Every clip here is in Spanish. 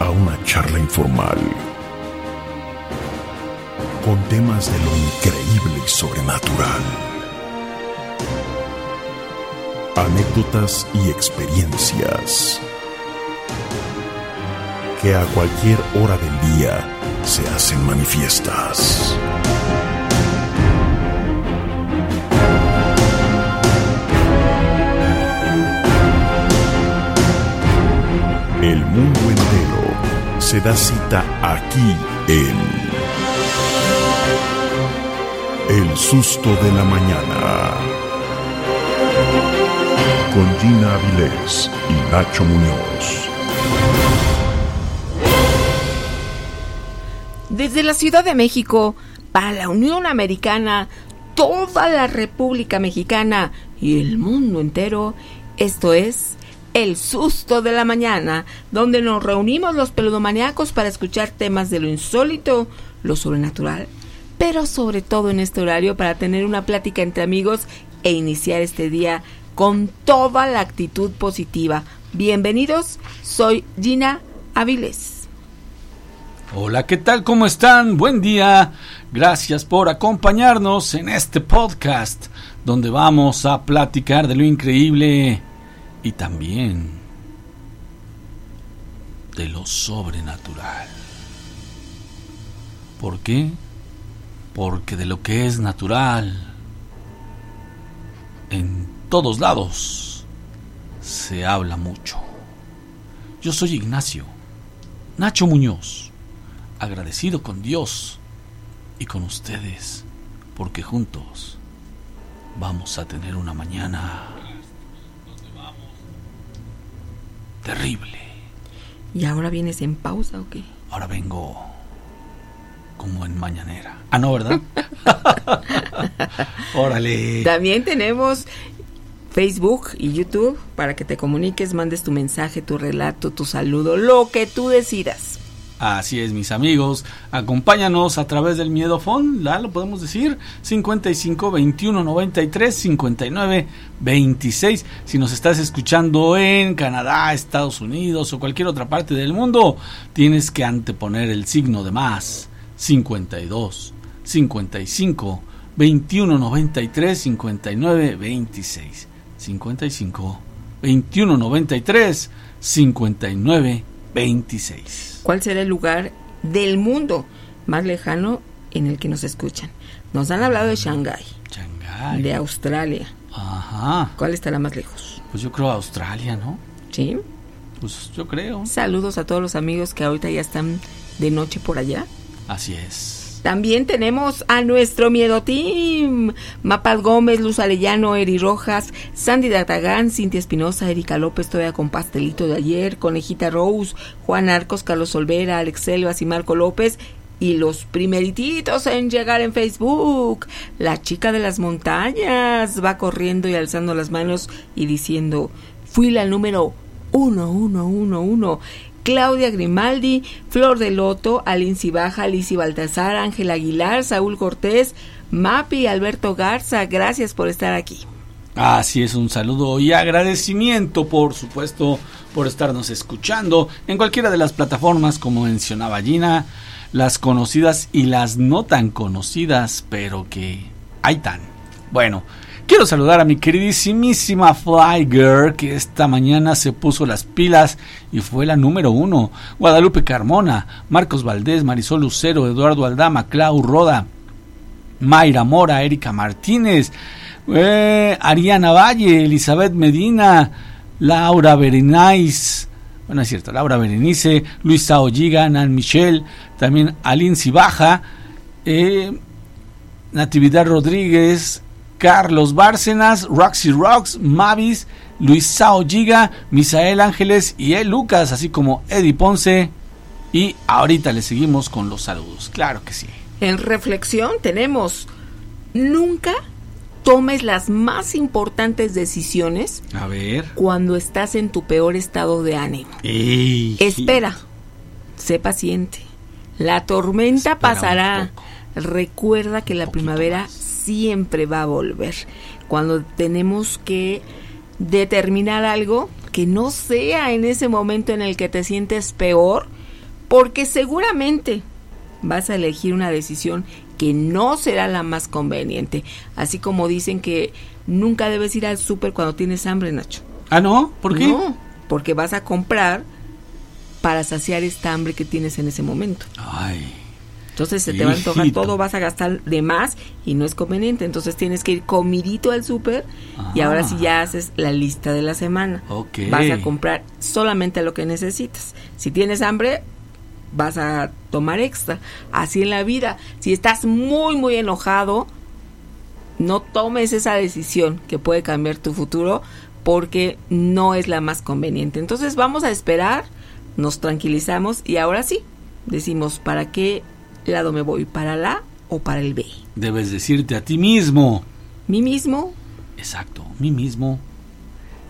A una charla informal con temas de lo increíble y sobrenatural. Anécdotas y experiencias que a cualquier hora del día se hacen manifiestas. El mundo se da cita aquí en El susto de la mañana. Con Gina Avilés y Nacho Muñoz. Desde la Ciudad de México, para la Unión Americana, toda la República Mexicana y el mundo entero, esto es El Susto de la Mañana, donde nos reunimos los peludomaniacos para escuchar temas de lo insólito, lo sobrenatural, pero sobre todo en este horario para tener una plática entre amigos e iniciar este día con toda la actitud positiva. Bienvenidos, soy Gina Avilés. Hola, ¿qué tal? ¿Cómo están? Buen día. Gracias por acompañarnos en este podcast donde vamos a platicar de lo increíble y también de lo sobrenatural. ¿Por qué? Porque de lo que es natural en todos lados se habla mucho. Yo soy Ignacio, Nacho Muñoz, agradecido con Dios y con ustedes, porque juntos vamos a tener una mañana terrible. ¿Y ahora vienes en pausa o qué? Ahora vengo como en mañanera. Ah, no, ¿verdad? Órale. También tenemos Facebook y YouTube para que te comuniques, mandes tu mensaje, tu relato, tu saludo, lo que tú decidas. Así es, mis amigos. Acompáñanos a través del Miedofón, ¿la lo podemos decir? 55 21 93 59 26. Si nos estás escuchando en Canadá, Estados Unidos o cualquier otra parte del mundo, tienes que anteponer el signo de más. 52 55 21 93 59 26. 55 21 93 59 26. ¿Cuál será el lugar del mundo más lejano en el que nos escuchan? Nos han hablado de Shanghái, Shanghái. de Australia. Ajá. ¿Cuál estará más lejos? Pues yo creo Australia, ¿no? ¿Sí? Pues yo creo. Saludos a todos los amigos que ahorita ya están de noche por allá. Así es. También tenemos a nuestro Miedo Team. Mapal Gómez, Luz Arellano, Eri Rojas, Sandy Datagán, Cintia Espinosa, Erika López, todavía con pastelito de ayer, Conejita Rose, Juan Arcos, Carlos Olvera, Alex Selvas y Marco López. Y los primerititos en llegar en Facebook. La chica de las montañas va corriendo y alzando las manos y diciendo, fui la número uno, uno, uno, uno. Claudia Grimaldi, Flor de Loto, Alinci Baja, Alicia Baltasar, Ángel Aguilar, Saúl Cortés, Mapi, Alberto Garza, gracias por estar aquí. Así es, un saludo y agradecimiento, por supuesto, por estarnos escuchando en cualquiera de las plataformas como mencionaba Gina, las conocidas y las no tan conocidas, pero que hay tan. Bueno, quiero saludar a mi queridísima Fly Girl que esta mañana se puso las pilas y fue la número uno. Guadalupe Carmona, Marcos Valdés, Marisol Lucero, Eduardo Aldama, Clau Roda, Mayra Mora, Erika Martínez, eh, Ariana Valle, Elizabeth Medina, Laura Berenice, bueno es cierto, Laura Berenice, Luisa Olliga, Nan Michelle, también Aline Cibaja, eh, Natividad Rodríguez, Carlos Bárcenas, Roxy Rocks, Mavis, Luisa Olliga, Misael Ángeles y El Lucas, así como Eddie Ponce. Y ahorita le seguimos con los saludos, claro que sí. En reflexión tenemos, nunca tomes las más importantes decisiones A ver. cuando estás en tu peor estado de ánimo. Ey, Espera, sé paciente. La tormenta Espera pasará. Recuerda que la primavera más. Siempre va a volver. Cuando tenemos que determinar algo que no sea en ese momento en el que te sientes peor, porque seguramente vas a elegir una decisión que no será la más conveniente. Así como dicen que nunca debes ir al súper cuando tienes hambre, Nacho. Ah, no, ¿por qué? No, porque vas a comprar para saciar esta hambre que tienes en ese momento. Ay, Entonces se te va a antojar todo, vas a gastar de más y no es conveniente. Entonces tienes que ir comidito al súper y Ah. ahora sí ya haces la lista de la semana. Ok. Vas a comprar solamente lo que necesitas. Si tienes hambre, vas a tomar extra. Así en la vida. Si estás muy, muy enojado, no tomes esa decisión que puede cambiar tu futuro porque no es la más conveniente. Entonces vamos a esperar, nos tranquilizamos y ahora sí, decimos, ¿para qué lado me voy? ¿Para la o para el B? debes decirte a ti mismo. ¿Mí mismo? Exacto, mí mismo.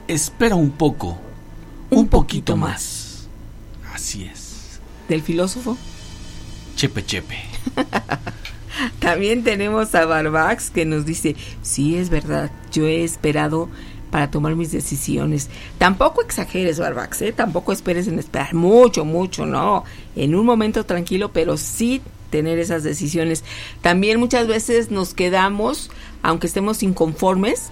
Espera un poco. Un Un, poquito poquito más. Así es. ¿Del filósofo? Chepe, chepe. También tenemos a Barbax que nos dice, sí es verdad, yo he esperado para tomar mis decisiones. Tampoco exageres, Barbax, ¿eh? tampoco esperes en esperar mucho, mucho, no. En un momento tranquilo, pero sí tener esas decisiones. También muchas veces nos quedamos, aunque estemos inconformes,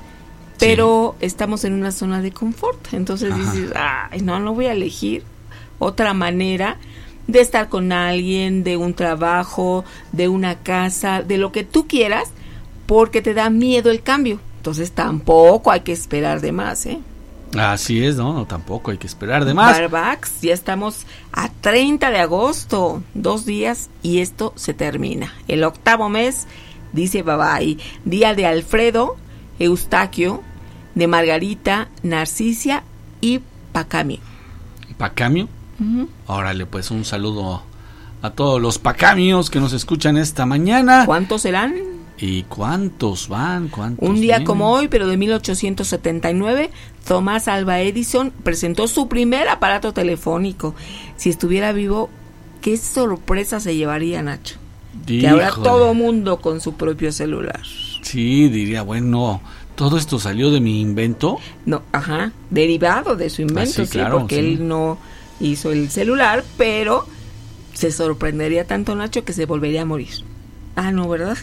pero estamos en una zona de confort. Entonces Ajá. dices, ay, no, no voy a elegir otra manera de estar con alguien, de un trabajo, de una casa, de lo que tú quieras, porque te da miedo el cambio. Entonces tampoco hay que esperar de más, ¿eh? Así es, no, no, tampoco hay que esperar de más. Barbax, ya estamos a 30 de agosto, dos días y esto se termina. El octavo mes dice bye bye. Día de Alfredo, Eustaquio, de Margarita, Narcisia y Pacamio. Pacamio. Órale, pues un saludo a todos los pacamios que nos escuchan esta mañana. ¿Cuántos serán? ¿Y cuántos van? ¿Cuántos Un día vienen? como hoy, pero de 1879, Thomas Alva Edison presentó su primer aparato telefónico. Si estuviera vivo, qué sorpresa se llevaría Nacho. Que ahora todo mundo con su propio celular. Sí, diría, bueno, todo esto salió de mi invento. No, ajá, derivado de su invento, Ah, sí, sí, claro, porque sí. él no hizo el celular, pero se sorprendería tanto Nacho que se volvería a morir. Ah, no, ¿verdad?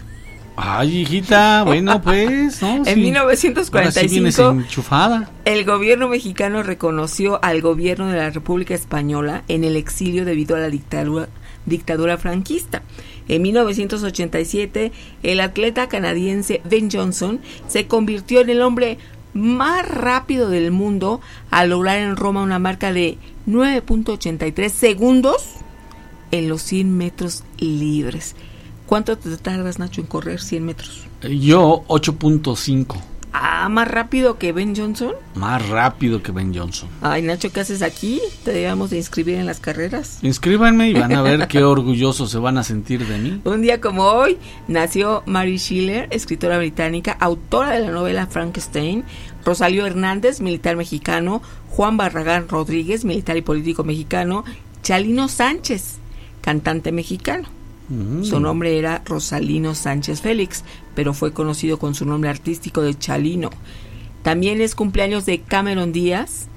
Ay, hijita, bueno, pues, ¿no? En Sí. Ahora sí 1945 vienes enchufada. El gobierno mexicano reconoció al gobierno de la República Española en el exilio debido a la dictadura, dictadura franquista. En 1987, el atleta canadiense Ben Johnson se convirtió en el hombre más rápido del mundo al lograr en Roma una marca de 9.83 segundos en los 100 metros libres. ¿Cuánto te tardas, Nacho, en correr 100 metros? Yo 8.5, Ah, más rápido que Ben Johnson. más rápido que Ben Johnson. Ay, Nacho, ¿qué haces aquí? Te debíamos de inscribir en las carreras. Inscríbanme y van a ver qué orgullosos se van a sentir de mí. Un día como hoy nació Mary Schiller, escritora británica, autora de la novela Frankenstein, Rosalío Hernández, militar mexicano, Juan Barragán Rodríguez, militar y político mexicano, Chalino Sánchez, cantante mexicano. Mm. Su nombre era Rosalino Sánchez Félix, pero fue conocido con su nombre artístico de Chalino. También es cumpleaños de Cameron Díaz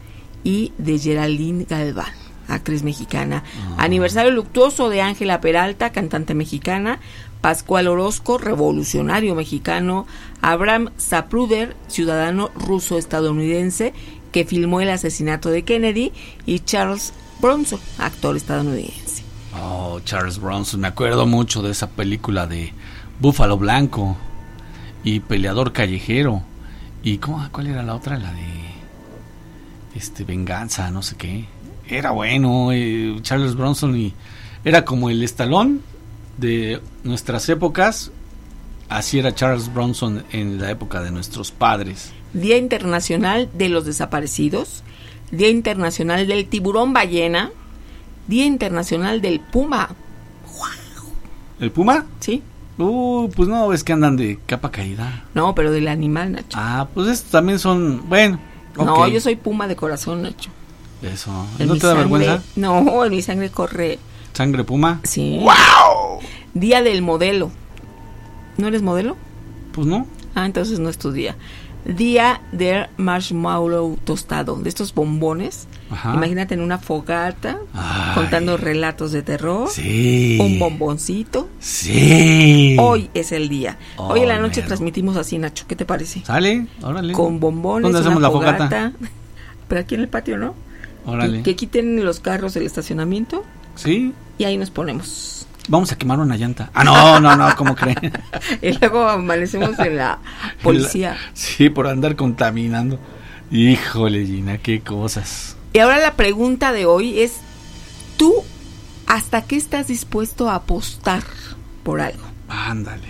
y de Geraldine Galván, actriz mexicana. Aniversario luctuoso de Ángela Peralta, cantante mexicana. Pascual Orozco, revolucionario mexicano. Abraham Zapruder, ciudadano ruso-estadounidense, que filmó el asesinato de Kennedy. Y Charles Bronson, actor estadounidense. Oh, Charles Bronson, me acuerdo mucho de esa película de Búfalo Blanco y Peleador Callejero. ¿Y cómo, cuál era la otra? La de este Venganza, no sé qué. Era bueno, eh, Charles Bronson y era como el estalón de nuestras épocas. Así era Charles Bronson en la época de nuestros padres. Día Internacional de los Desaparecidos, Día Internacional del Tiburón Ballena, Día Internacional del Puma. ¿El puma? ¿Sí? Uh, pues no, ves que andan de capa caída. No, pero del animal, Nacho. Ah, pues estos también son, bueno. No, yo soy puma de corazón, Nacho. Eso. En ¿No te da sangre- vergüenza? No, en mi sangre corre. ¿Sangre puma? Sí. ¡Wow! Día del modelo. ¿No eres modelo? Pues no. Ah, entonces no es tu día. Día del marshmallow tostado, de estos bombones. Ajá. Imagínate en una fogata Ay. contando relatos de terror. Sí. Un bomboncito. Sí. Hoy es el día. Hoy en la noche mero. transmitimos así, Nacho. ¿Qué te parece? Sale, órale. Con bombones. ¿Dónde hacemos una la fogata? fogata. Pero aquí en el patio, ¿no? Órale. Que, que quiten los carros del estacionamiento Sí. y ahí nos ponemos. Vamos a quemar una llanta. Ah, no, no, no, ¿cómo creen? Y luego amanecemos en la policía. Sí, por andar contaminando. Híjole, Gina, qué cosas. Y ahora la pregunta de hoy es, ¿tú hasta qué estás dispuesto a apostar por algo? Ándale.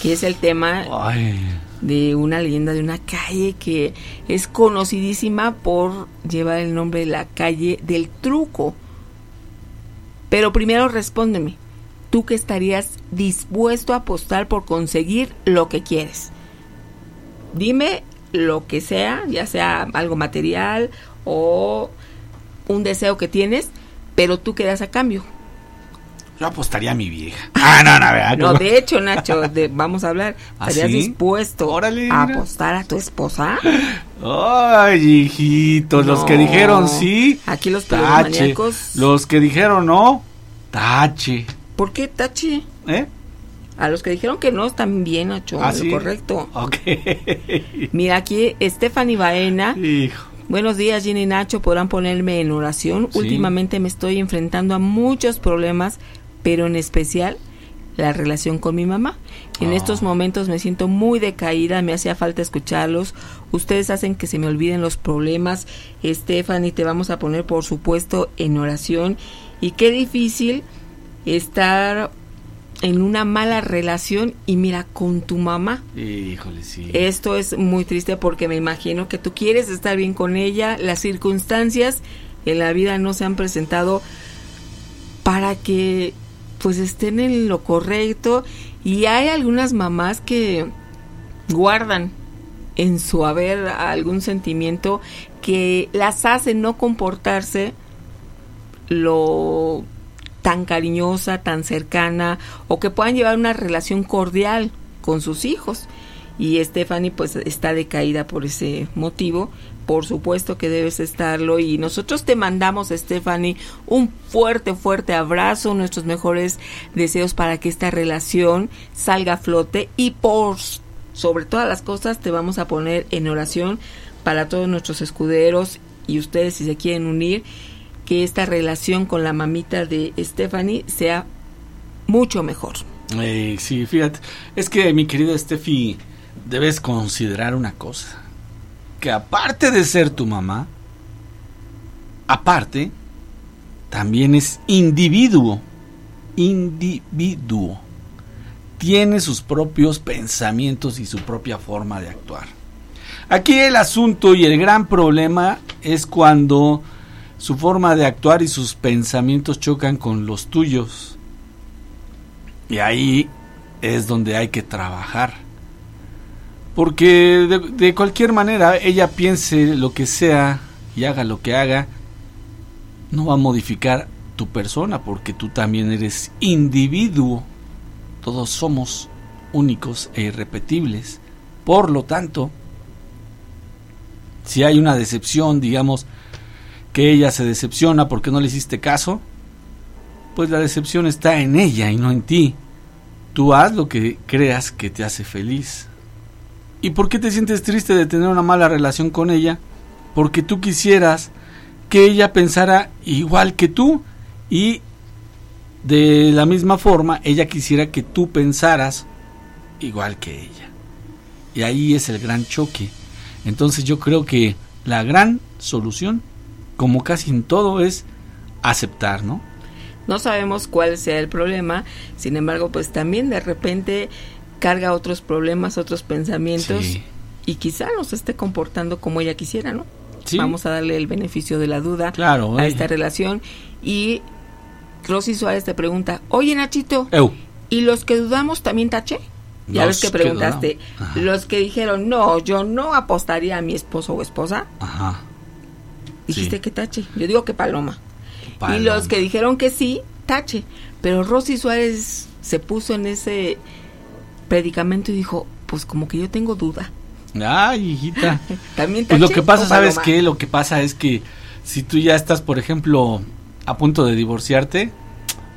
Que es el tema Ay. de una leyenda de una calle que es conocidísima por llevar el nombre de la calle del truco. Pero primero respóndeme, ¿tú qué estarías dispuesto a apostar por conseguir lo que quieres? Dime lo que sea, ya sea algo material o un deseo que tienes, pero tú quedas a cambio. Yo apostaría a mi vieja. Ah, no, no, ¿verdad? No, de hecho, Nacho, de- vamos a hablar. ¿Ah, ¿Estarías sí? dispuesto Órale, a apostar a tu esposa? Ay, hijitos, los que dijeron sí. Aquí los tache. piromaníacos- Los que dijeron no, tache. ¿Por qué, Tachi? ¿Eh? A los que dijeron que no están bien, Nacho. ¿Ah, lo sí? correcto. Ok. Mira, aquí Stephanie Baena. Hijo. Buenos días, Jenny y Nacho. Podrán ponerme en oración. Sí. Últimamente me estoy enfrentando a muchos problemas, pero en especial la relación con mi mamá. En Ah. estos momentos me siento muy decaída, me hacía falta escucharlos. Ustedes hacen que se me olviden los problemas. Stephanie, te vamos a poner, por supuesto, en oración. Y qué difícil estar en una mala relación y mira con tu mamá. Híjole, sí. Esto es muy triste porque me imagino que tú quieres estar bien con ella, las circunstancias en la vida no se han presentado para que pues estén en lo correcto y hay algunas mamás que guardan en su haber algún sentimiento que las hace no comportarse lo tan cariñosa, tan cercana o que puedan llevar una relación cordial con sus hijos. Y Stephanie pues está decaída por ese motivo. Por supuesto que debes estarlo y nosotros te mandamos Stephanie un fuerte fuerte abrazo, nuestros mejores deseos para que esta relación salga a flote y por sobre todas las cosas te vamos a poner en oración para todos nuestros escuderos y ustedes si se quieren unir que esta relación con la mamita de Stephanie sea mucho mejor. Eh, sí, fíjate. Es que, mi querida Steffi, debes considerar una cosa. Que aparte de ser tu mamá, aparte, también es individuo. Individuo. Tiene sus propios pensamientos y su propia forma de actuar. Aquí el asunto y el gran problema es cuando su forma de actuar y sus pensamientos chocan con los tuyos. Y ahí es donde hay que trabajar. Porque de, cualquier manera ella piense lo que sea y haga lo que haga, no va a modificar tu persona porque tú también eres individuo. Todos somos únicos e irrepetibles. Por lo tanto, si hay una decepción, digamos, que ella se decepciona porque no le hiciste caso, pues la decepción está en ella y no en ti. Tú haz lo que creas que te hace feliz. ¿Y por qué te sientes triste de tener una mala relación con ella? Porque tú quisieras que ella pensara igual que tú y de la misma forma ella quisiera que tú pensaras igual que ella. Y ahí es el gran choque. Entonces yo creo que la gran solución, como casi en todo, es aceptar, ¿no? No sabemos cuál sea el problema, sin embargo, pues también de repente carga otros problemas, otros pensamientos Sí. y quizá no se esté comportando como ella quisiera, ¿no? Sí. Vamos a darle el beneficio de la duda Claro, a eh. esta relación y Rosy Suárez te pregunta, oye Nachito, Eu. ¿y los que dudamos también taché? Ya Los ves que preguntaste, los que dijeron, no, yo no apostaría a mi esposo o esposa, Ajá. Dijiste Sí. que tache, yo digo que paloma. Paloma. Y los que dijeron que sí, tache. Pero Rosy Suárez se puso en ese predicamento y dijo, pues como que yo tengo duda. Ay, hijita. También Pues lo tache que pasa, ¿sabes qué? Lo que pasa es que si tú ya estás, por ejemplo, a punto de divorciarte,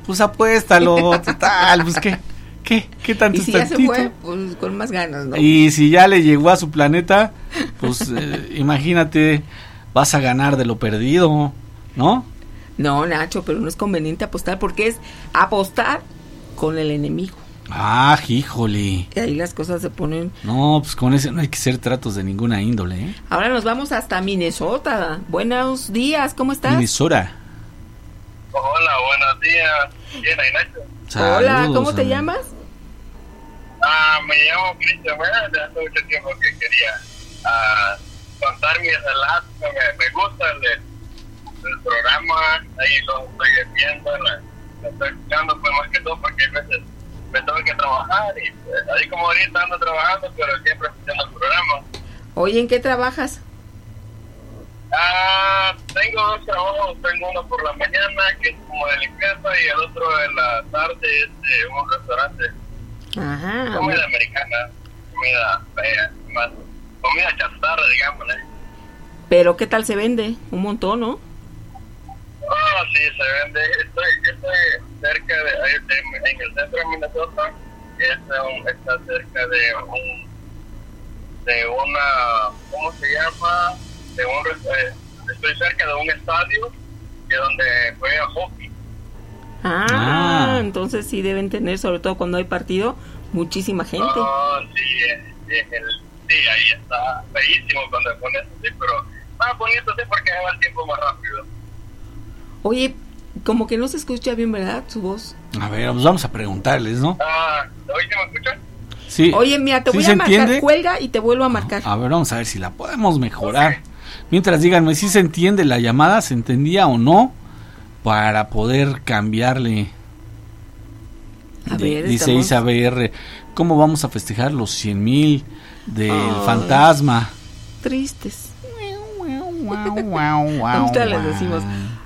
pues apuéstalo, total, pues qué, qué, qué tanto Y si ya se fue, pues con más ganas, ¿no? Y si ya le llegó a su planeta, pues eh, imagínate, vas a ganar de lo perdido, ¿no? No, Nacho, pero no es conveniente apostar porque es apostar con el enemigo. Ah, híjole. Y ahí las cosas se ponen... No, pues con ese no hay que hacer tratos de ninguna índole, ¿eh? Ahora nos vamos hasta Minnesota. Buenos días, ¿cómo estás? Minnesota. Hola, buenos días. Bien, ahí, Nacho. Hola, ¿cómo te llamas? Ah, me llamo Cristian de hace mucho tiempo que quería ah, contar mi relato. Me, me gusta el, el programa, ahí lo estoy viendo, lo estoy escuchando, pues más que todo porque a veces me tengo que trabajar y pues, ahí como ahorita ando trabajando, pero siempre escuchando el programa. Oye, ¿en qué trabajas? Ah, tengo dos trabajos, tengo uno por la mañana que es como de limpieza y el otro en la tarde es de un restaurante. Ajá. comida americana, comida fea, más comida chatarra, digámosle. Pero ¿qué tal se vende? Un montón, ¿no? Ah, sí, se vende. Estoy, yo estoy cerca de, ahí de- en el centro de Minnesota. Es un- está cerca de un, de una, ¿cómo se llama? De un, eh, estoy cerca de un estadio que donde juega hockey. Ah, Ah. entonces sí deben tener, sobre todo cuando hay partido, muchísima gente. Oh, sí, es, es el, sí, ahí está feísimo cuando pones así, pero más bonito sí porque va el tiempo más rápido. Oye, como que no se escucha bien, ¿verdad? Su voz. A ver, pues vamos a preguntarles, ¿no? Ah, ¿oye, me escuchan? Sí. Oye, mira, te ¿Sí voy se a marcar, entiende? cuelga y te vuelvo a marcar. A ver, vamos a ver si la podemos mejorar. Mientras díganme si se entiende la llamada, se entendía o no, para poder cambiarle. A ver, dice estamos- Isa BR, ¿cómo vamos a festejar los 100 mil del Ay. fantasma? Tristes. Ahorita les decimos.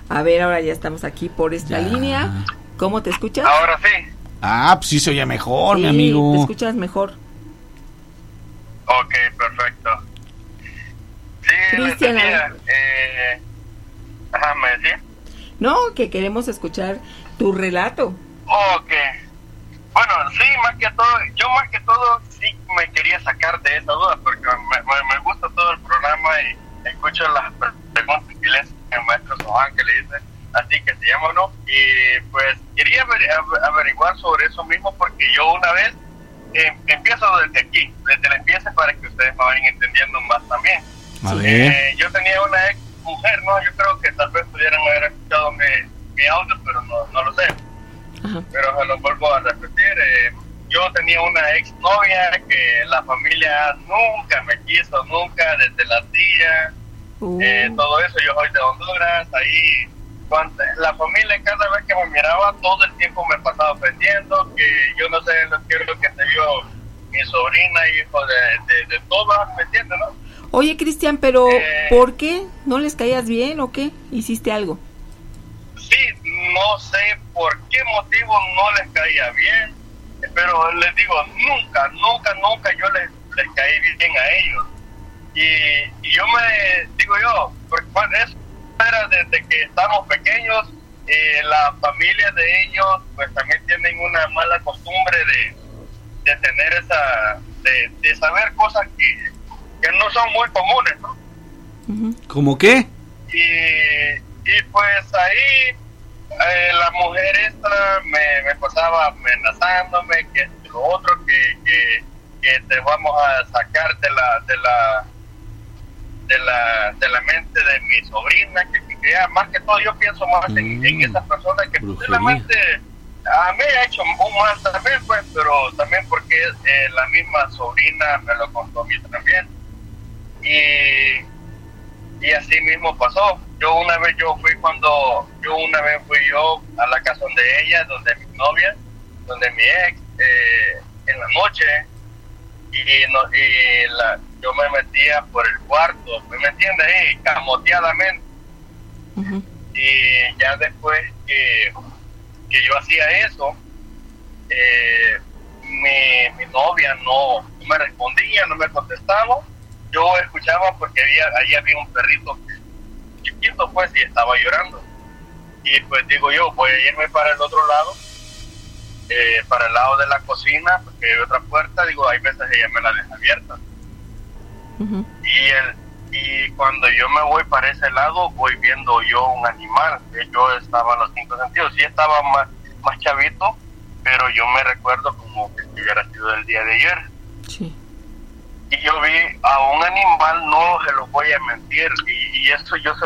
A ver, ahora ya estamos aquí por esta Ya. línea. ¿Cómo te escuchas? Ahora sí. Ah, pues sí se oye mejor, mi Sí, amigo. Te escuchas mejor. Ok, perfecto. Sí, Cristian, eh, ajá, me decía. No, que queremos escuchar tu relato. Ok. Bueno, sí, más que todo, yo más que todo sí me quería sacar de esa duda porque me, me, me gusta todo el programa y escucho las pre- preguntas que le hace el maestro Sohan que le dice así que se llama o no. Y pues quería averi- av- averiguar sobre eso mismo porque yo una vez eh, empiezo desde aquí, desde el empiece para que ustedes me vayan entendiendo más también. Ver. Eh, yo tenía una ex mujer, ¿no? Yo creo que tal vez pudieran haber escuchado mi, mi audio, pero no, no lo sé. Ajá. Pero se lo vuelvo a repetir. eh, yo tenía una ex novia que la familia nunca me quiso, nunca, desde la tía, Uh, eh, todo eso. Yo soy de Honduras, ahí. cuando- la familia cada vez que me miraba, todo el tiempo me pasaba ofendiendo, que yo no sé lo que lo que se vio mi sobrina, hijo de, de, de todas, ¿me entiendes, no? Oye, Cristian, pero Eh. ¿por qué? ¿No les caías bien o qué? ¿Hiciste algo? No sé por qué motivo no les caía bien, pero les digo, nunca, nunca, nunca yo les, les caí bien a ellos. Y, y yo me digo yo, porque bueno, es espera desde que estamos pequeños. Eh, la familia de ellos pues también tienen una mala costumbre de, de tener esa, de, de saber cosas que, que no son muy comunes, ¿no? ¿Cómo qué? Y, y pues ahí eh, la mujer esta me, me pasaba amenazándome que lo otro que, que, que te vamos a sacar de la de la de la de la mente de mi sobrina que, ya, más que todo yo pienso más en, Mm, en esas personas que posiblemente a mí ha hecho un mal también pues pero también porque eh, la misma sobrina me lo contó a mí también y y así mismo pasó. Yo una vez yo fui cuando, yo una vez fui yo a la casa de ella, donde mi novia, donde mi ex, eh, en la noche, y, no, y la, yo me metía por el cuarto, ¿me entiendes? Ahí, camoteadamente. Y ya después que, que yo hacía eso, eh, mi, mi novia no, no me respondía, no me contestaba. Yo escuchaba porque había, ahí había un perrito chiquito, pues, y estaba llorando. Y pues digo yo, voy a irme para el otro lado, eh, para el lado de la cocina, porque hay otra puerta. Digo, hay veces ella me la deja abierta. Y, el, y cuando yo me voy para ese lado, voy viendo yo un animal. que Yo estaba en los cinco sentidos. Sí estaba más, más chavito, pero yo me recuerdo como que si hubiera sido el día de ayer. Sí. Y yo vi a un animal, no se lo voy a mentir, y, eso yo se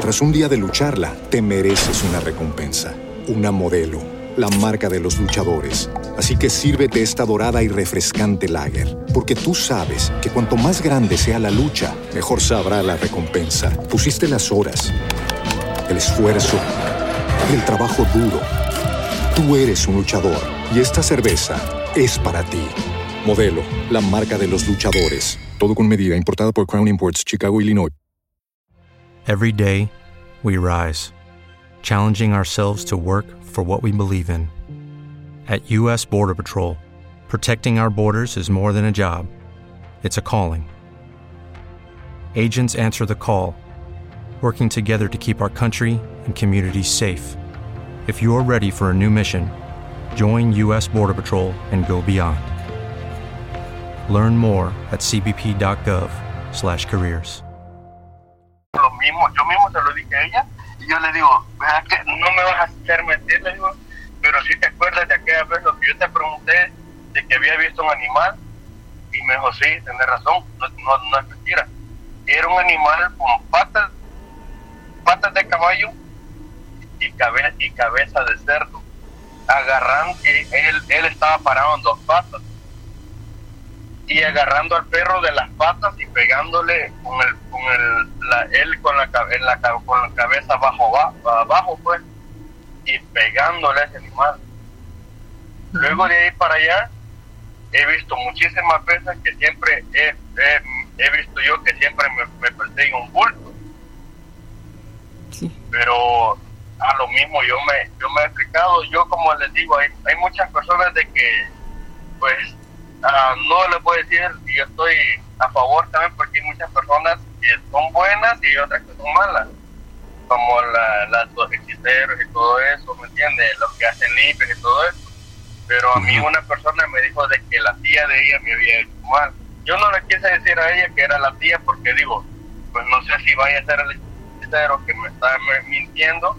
Tras un día de lucharla, te mereces una recompensa, una modelo, la marca de los luchadores. Así que sírvete esta dorada y refrescante lager, porque tú sabes que cuanto más grande sea la lucha, mejor sabrá la recompensa. Pusiste las horas, el esfuerzo, el trabajo duro. Tú eres un luchador y esta cerveza es para ti. Modelo, la marca de los luchadores. Todo con medida, importada por Crown Imports, Chicago, Illinois. Every day, we rise, challenging ourselves to work for what we believe in. At U.S. Border Patrol, protecting our borders is more than a job, it's a calling. Agents answer the call, working together to keep our country and communities safe. If you're ready for a new mission, join U.S. Border Patrol and go beyond. Learn more at cbp.gov/careers. lo mismo, yo mismo se lo dije a ella, y yo le digo, "Vea que no me vas a hacer mentir, le digo, pero si te acuerdas de aquella vez lo que yo te pregunté, de que había visto un animal, y me dijo, sí, tenés razón, no, es mentira. Era un animal con patas, patas de caballo y, cabe- y cabeza de cerdo, agarrando, y él estaba parado en dos patas y agarrando al perro de las patas y pegándole con el con el la, él con la, en la con la cabeza abajo va- abajo pues y pegándole a ese animal. Luego de ahí para allá he visto muchísimas veces que siempre he, he, he visto yo que siempre me, me persigue un bulto. Sí. pero a lo mismo yo me yo me he explicado. Yo como les digo hay, hay muchas personas de que pues ah, no voy a decir y yo estoy a favor también porque hay muchas personas que son buenas y otras que son malas. Como la, las los hechiceros y todo eso me entiendes los que hacen limpias y todo eso. Pero a mí una persona me dijo de que la tía de ella me había hecho mal. Yo no le quise decir a ella que era la tía porque digo pues no sé si vaya a ser el hechicero que me está mintiendo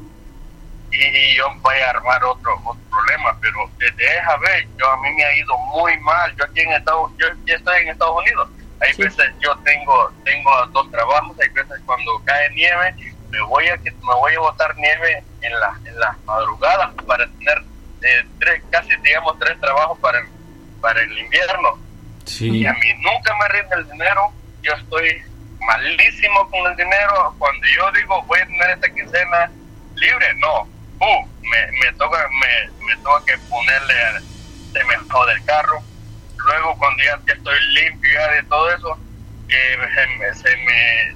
y, yo voy a armar otro, otro problema, pero desde esa vez yo a mí me ha ido muy mal. Yo aquí en Estados yo estoy en Estados Unidos. Hay Sí. veces yo tengo tengo dos trabajos, hay veces cuando cae nieve me voy a que me voy a botar nieve en la en las madrugadas para tener eh, tres casi digamos tres trabajos para el, para el invierno Sí. y a mí nunca me rinde el dinero. Yo estoy malísimo con el dinero. Cuando yo digo voy a tener esta quincena libre, no. Uh, me, me toca me, me toca que ponerle al- se me jode el carro. Luego cuando ya, ya estoy limpio ya de todo eso, que se me, se me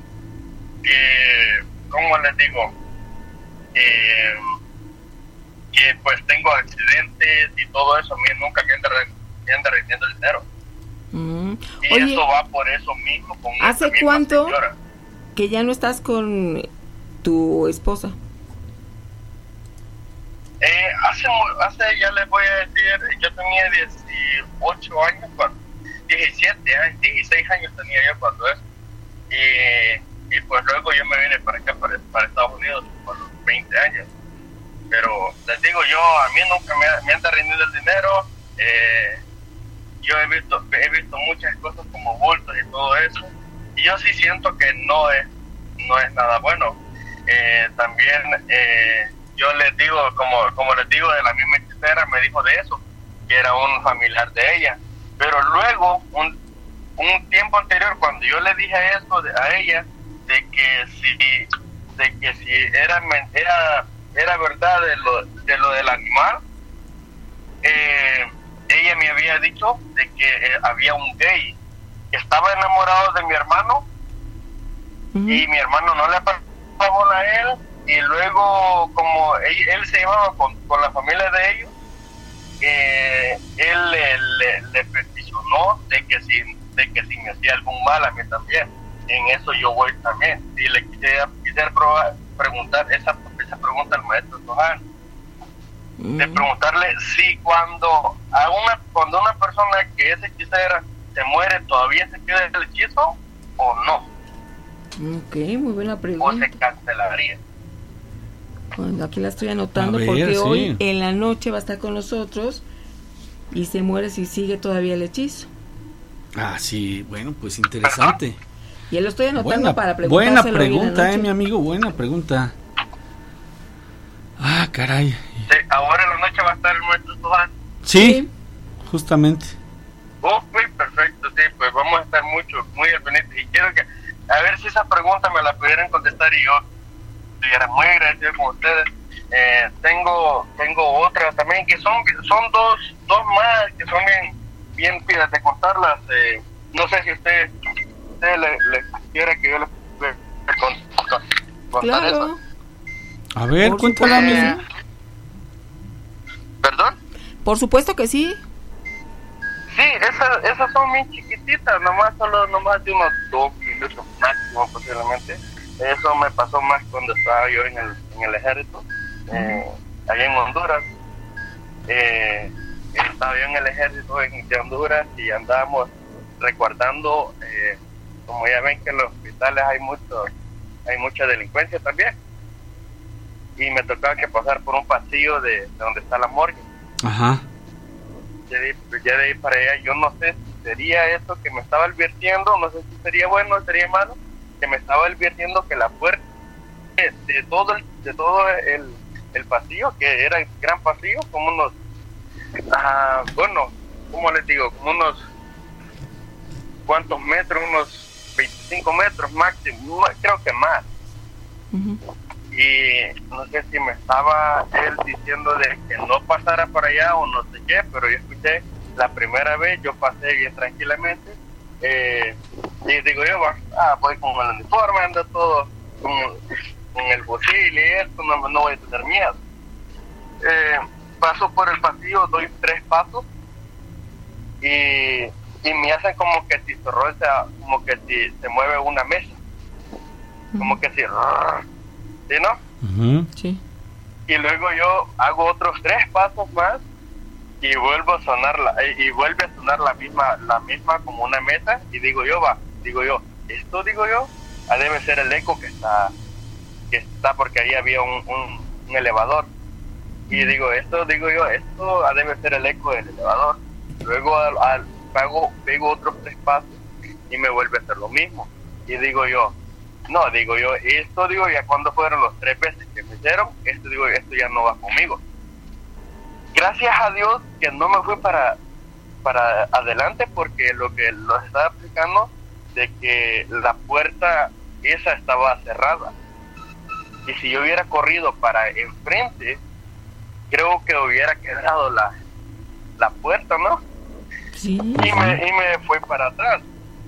que, ¿cómo les digo? Eh, que pues tengo accidentes y todo eso, a mí nunca me anda, me anda rindiendo el dinero. Mm. Y Oye, eso va por eso mismo con ¿hace cuánto? que ya no estás con tu esposa. Eh, hace, hace, ya les voy a decir, yo tenía 18 años, cuando, 17 años, 16 años tenía yo cuando eso. Y, y pues luego yo me vine para acá, para, para Estados Unidos, por los 20 años. Pero les digo, yo a mí nunca me, me han rendido el dinero. Eh, yo he visto, he visto muchas cosas como bultos y todo eso. Y yo sí siento que no es, no es nada bueno. Eh, también eh, yo les digo, como, como les digo, de la misma hechicera me dijo de eso, que era un familiar de ella. Pero luego, un, un tiempo anterior, cuando yo le dije eso a ella, de que si, de que si era, era, era verdad de lo, de lo del animal, eh, ella me había dicho de que eh, había un gay que estaba enamorado de mi hermano y mi hermano no le pasaba a él y luego como él, se llevaba con, con, la familia de ellos eh, él le, le, peticionó de que si de que si me hacía algún mal a mí también. En eso yo voy también. Y le quisiera, quisiera probar, preguntar esa, esa pregunta al maestro Sohan de preguntarle si cuando a una cuando una persona que es hechicera se muere todavía se queda el hechizo o no ok muy buena pregunta o se cancelaría bueno, aquí la estoy anotando ver, porque sí. hoy en la noche va a estar con nosotros y se muere si sigue todavía el hechizo ah sí bueno pues interesante y él lo estoy anotando buena, para buena pregunta eh mi amigo buena pregunta ah caray Sí, ahora en la noche va a estar el Sohan. Sí, sí, justamente. Oh, muy perfecto, sí, pues vamos a estar mucho, muy al pendiente. Y quiero que, a ver si esa pregunta me la pudieran contestar y yo estuviera muy agradecido con ustedes. Eh, tengo tengo otra también que son son dos dos más que son bien bien pidas de contarlas eh, no sé si usted usted le, le quiera que yo le, le, le con, con, contar claro. eso a ver cuéntala a mí ¿Perdón? Por supuesto que sí. Sí, esas, esas son bien chiquititas, nomás solo nomás de unos dos minutos máximo posiblemente. Eso me pasó más cuando estaba yo en el, en el ejército, eh, allá en Honduras. Eh, estaba yo en el ejército en, de Honduras y andábamos recuerdando, eh, como ya ven que en los hospitales hay mucho, hay mucha delincuencia también y me tocaba que pasar por un pasillo de, de donde está la morgue. Ajá. Ya de, ya de, ahí para allá, yo no sé si sería eso que me estaba advirtiendo, no sé si sería bueno o sería malo, que me estaba advirtiendo que la puerta de, todo el, de todo el, el, pasillo, que era el gran pasillo, como unos, ah, bueno, ¿cómo les digo? Como unos, ¿cuántos metros? Unos 25 metros máximo, creo que más. Uh -huh y no sé si me estaba él diciendo de que no pasara para allá o no sé qué, pero yo escuché la primera vez, yo pasé bien tranquilamente eh, y digo yo, ah, voy con el uniforme, ando todo con, con el fusil y esto, no, no voy a tener miedo. Eh, paso por el pasillo, doy tres pasos y, y me hacen como que si se roza, como que si se mueve una mesa, como que si... ¿sí no? Uh -huh. Sí. Y luego yo hago otros tres pasos más y vuelvo a sonar la, y vuelve a sonar la misma la misma como una mesa y digo yo va digo yo esto digo yo ah, debe ser el eco que está que está porque ahí había un, un, elevador. Y digo esto digo yo esto ah, debe ser el eco del elevador. Luego al, al pego otros tres pasos y me vuelve a hacer lo mismo. Y digo yo no, digo yo, esto digo ya cuando fueron los tres veces que me hicieron, esto digo, esto ya no va conmigo. Gracias a Dios que no me fue para, para adelante porque lo que los estaba explicando de que la puerta esa estaba cerrada. Y si yo hubiera corrido para enfrente, creo que hubiera quedado la, la puerta, ¿no? Sí. Y me, y me fue para atrás.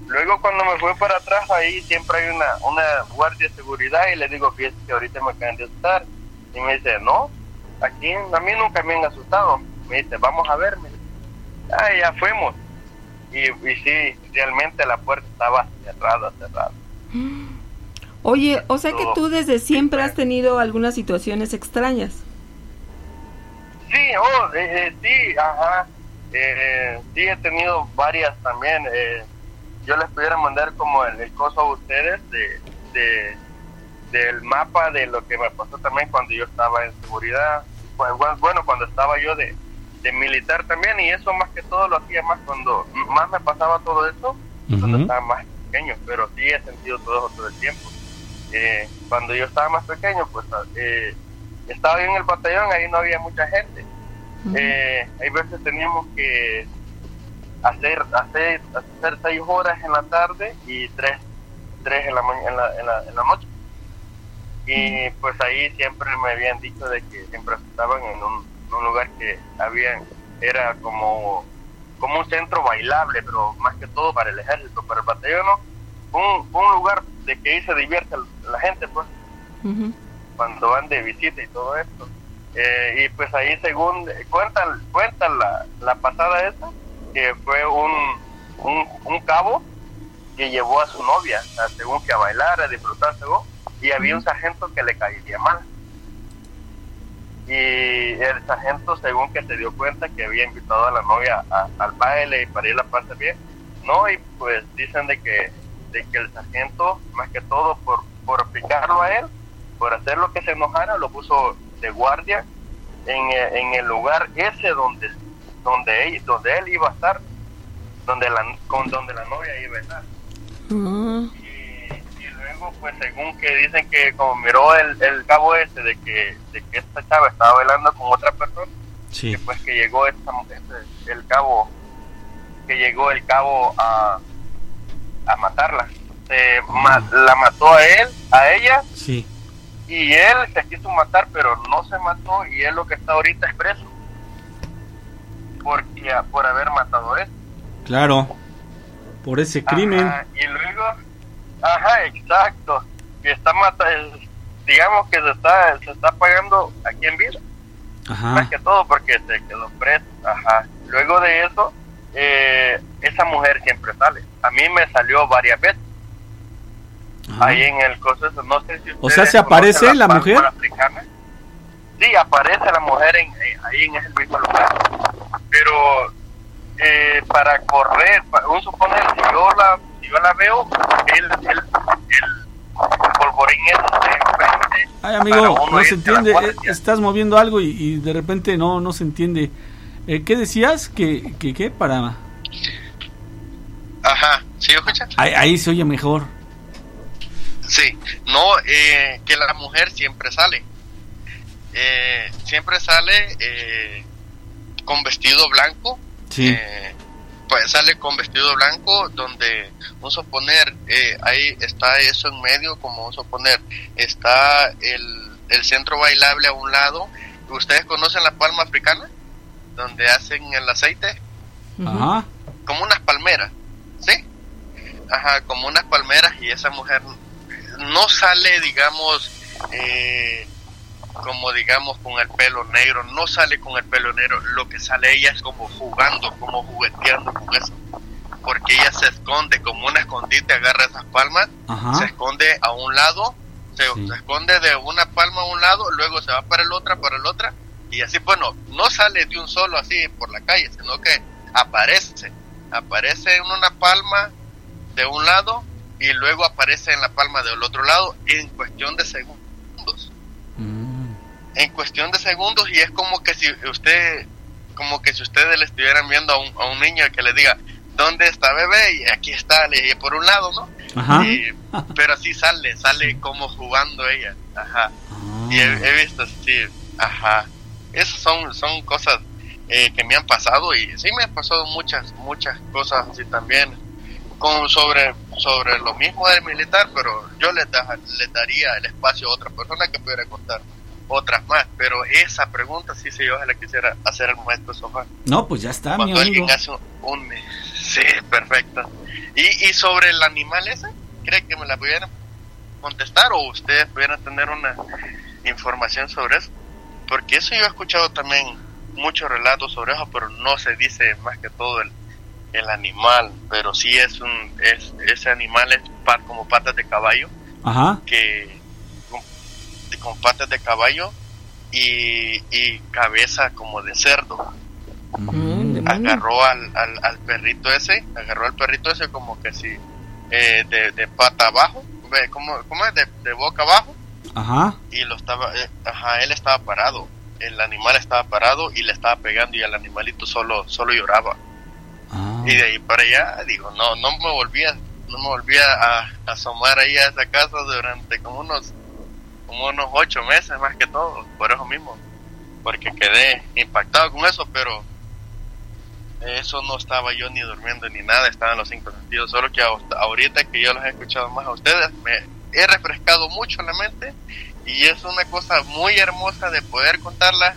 Luego cuando me fui para atrás, ahí siempre hay una, una guardia de seguridad y le digo, fíjate que ahorita me acaban de asustar. Y me dice, no, aquí a mí nunca me han asustado. Me dice, vamos a verme. Ah, ya fuimos. Y, y sí, realmente la puerta estaba cerrada, cerrada. Oye, o sea que tú desde siempre has tenido algunas situaciones extrañas. Sí, oh, eh, eh, sí, ajá. Eh, sí, he tenido varias también. Eh, yo les pudiera mandar como el, el coso a ustedes de, de, del mapa de lo que me pasó también cuando yo estaba en seguridad. Pues, bueno, bueno, cuando estaba yo de, de militar también, y eso más que todo lo hacía más cuando más me pasaba todo eso, cuando estaba más pequeño, pero sí he sentido todo eso todo el tiempo. Eh, cuando yo estaba más pequeño, pues eh, estaba yo en el batallón, ahí no había mucha gente. Eh, hay veces teníamos que hacer, hacer, hacer seis horas en la tarde y tres, tres en, la, ma- en, la, en, la, en la noche. Y pues ahí siempre me habían dicho de que siempre estaban en un, un lugar que había, era como, como un centro bailable, pero más que todo para el ejército, para el batallón, ¿no? un, un lugar de que ahí se divierte la gente, pues cuando van de visita y todo esto. Eh, y pues ahí según cuentan cuentan la, la pasada esa que fue un, un, un cabo que llevó a su novia a- según que a bailar a disfrutar según y había un sargento que le caía mal. Y el sargento según que se dio cuenta que había invitado a la novia a- al baile y para ir a pasar bien no y pues dicen de que de que el sargento más que todo por por picarlo a él por hacer lo que se enojara, lo puso de guardia en, eh, en el lugar ese donde donde él, donde él iba a estar, donde la, con donde la novia iba a estar. Y, pues según que dicen que como miró el, el cabo ese de que, de que esta chava estaba bailando con otra persona, Sí. que pues que llegó esta, este, el cabo, que llegó el cabo a, a matarla. Se ma- la mató a él, a ella, Sí. y él se quiso matar pero no se mató y él lo que está ahorita es preso porque por haber matado a él Claro. Por ese crimen. Y luego ajá exacto que está mata digamos que se está se está pagando aquí en vida más Ajá. que todo porque se quedó preso ajá luego de eso eh, esa mujer siempre sale a mí me salió varias veces Ajá. ahí en el coso ese, no sé si O sea, ¿se aparece la mujer? africana. Sí, aparece la mujer en, en- ahí en ese mismo lugar. Pero eh, para correr, pa- un suponer, si yo la, yo la veo, el, el, el polvorín enfrente. Ay, amigo, no se entiende. eh, Estás moviendo algo y, y de repente no, no se entiende. Eh, ¿Qué decías? ¿Que, que qué? Para... Ajá, ¿sí escuchan? Ahí, ahí se oye mejor. Sí, no, eh, que la mujer siempre sale. Eh, siempre sale eh, con vestido blanco. Sí. Sale con vestido blanco donde, vamos a poner, eh, ahí está eso en medio, como vamos a poner, está el, el centro bailable a un lado. ¿Ustedes conocen la palma africana? Donde hacen el aceite Ajá. como unas palmeras, ¿sí? Ajá, como unas palmeras y esa mujer no sale, digamos, eh, como digamos con el pelo negro, no sale con el pelo negro, lo que sale ella es como jugando, como jugueteando con eso, porque ella se esconde como un escondite, agarra esas palmas, se esconde a un lado, se, Sí. se esconde de una palma a un lado, luego se va para el otra, para el otra, y así, bueno, no sale de un solo así por la calle, sino que aparece, aparece en una palma de un lado y luego aparece en la palma del otro lado en cuestión de segundos. En cuestión de segundos y es como que si usted, como que si ustedes le estuvieran viendo a un, a un niño que le diga, ¿dónde está bebé? Y aquí está, le por un lado, ¿no? Ajá. Y- pero así sale, sale como jugando ella, ajá. Ah. Y he, he visto, sí, ajá. Esas son, son cosas eh, que me han pasado y sí me han pasado muchas, muchas cosas así también con, sobre, sobre lo mismo del militar, pero yo le, da- le daría el espacio a otra persona que pudiera contar otras más. Pero esa pregunta sí, sí, yo se la quisiera hacer al maestro Sofá. No, pues ya está, mi Cuando amigo. alguien hace un, Sí, perfecto. Y, y sobre el animal ese, ¿cree que me la pudieran contestar o ustedes pudieran tener una información sobre eso? Porque eso yo he escuchado también muchos relatos sobre eso, pero no se dice más que todo el, el animal, pero sí es un, es, ese animal es pa- como patas de caballo, Ajá. que con patas de caballo y, y cabeza como de cerdo. Mm. Agarró al, al, al perrito ese, agarró al perrito ese como que si eh, de, de pata abajo, ve, ¿cómo, cómo es? De, de boca abajo Ajá. y lo estaba, eh, ajá, él estaba parado, el animal estaba parado y le estaba pegando y el animalito solo, solo lloraba. Ah. Y de ahí para allá, digo, no, no me volvía, no me volvía a, a asomar ahí a esa casa durante como unos, como unos ocho meses más que todo, por eso mismo, porque quedé impactado con eso, pero eso no estaba yo ni durmiendo ni nada, estaba en los cinco sentidos, solo que ahor- ahorita que yo los he escuchado más a ustedes, me he refrescado mucho la mente y es una cosa muy hermosa de poder contarla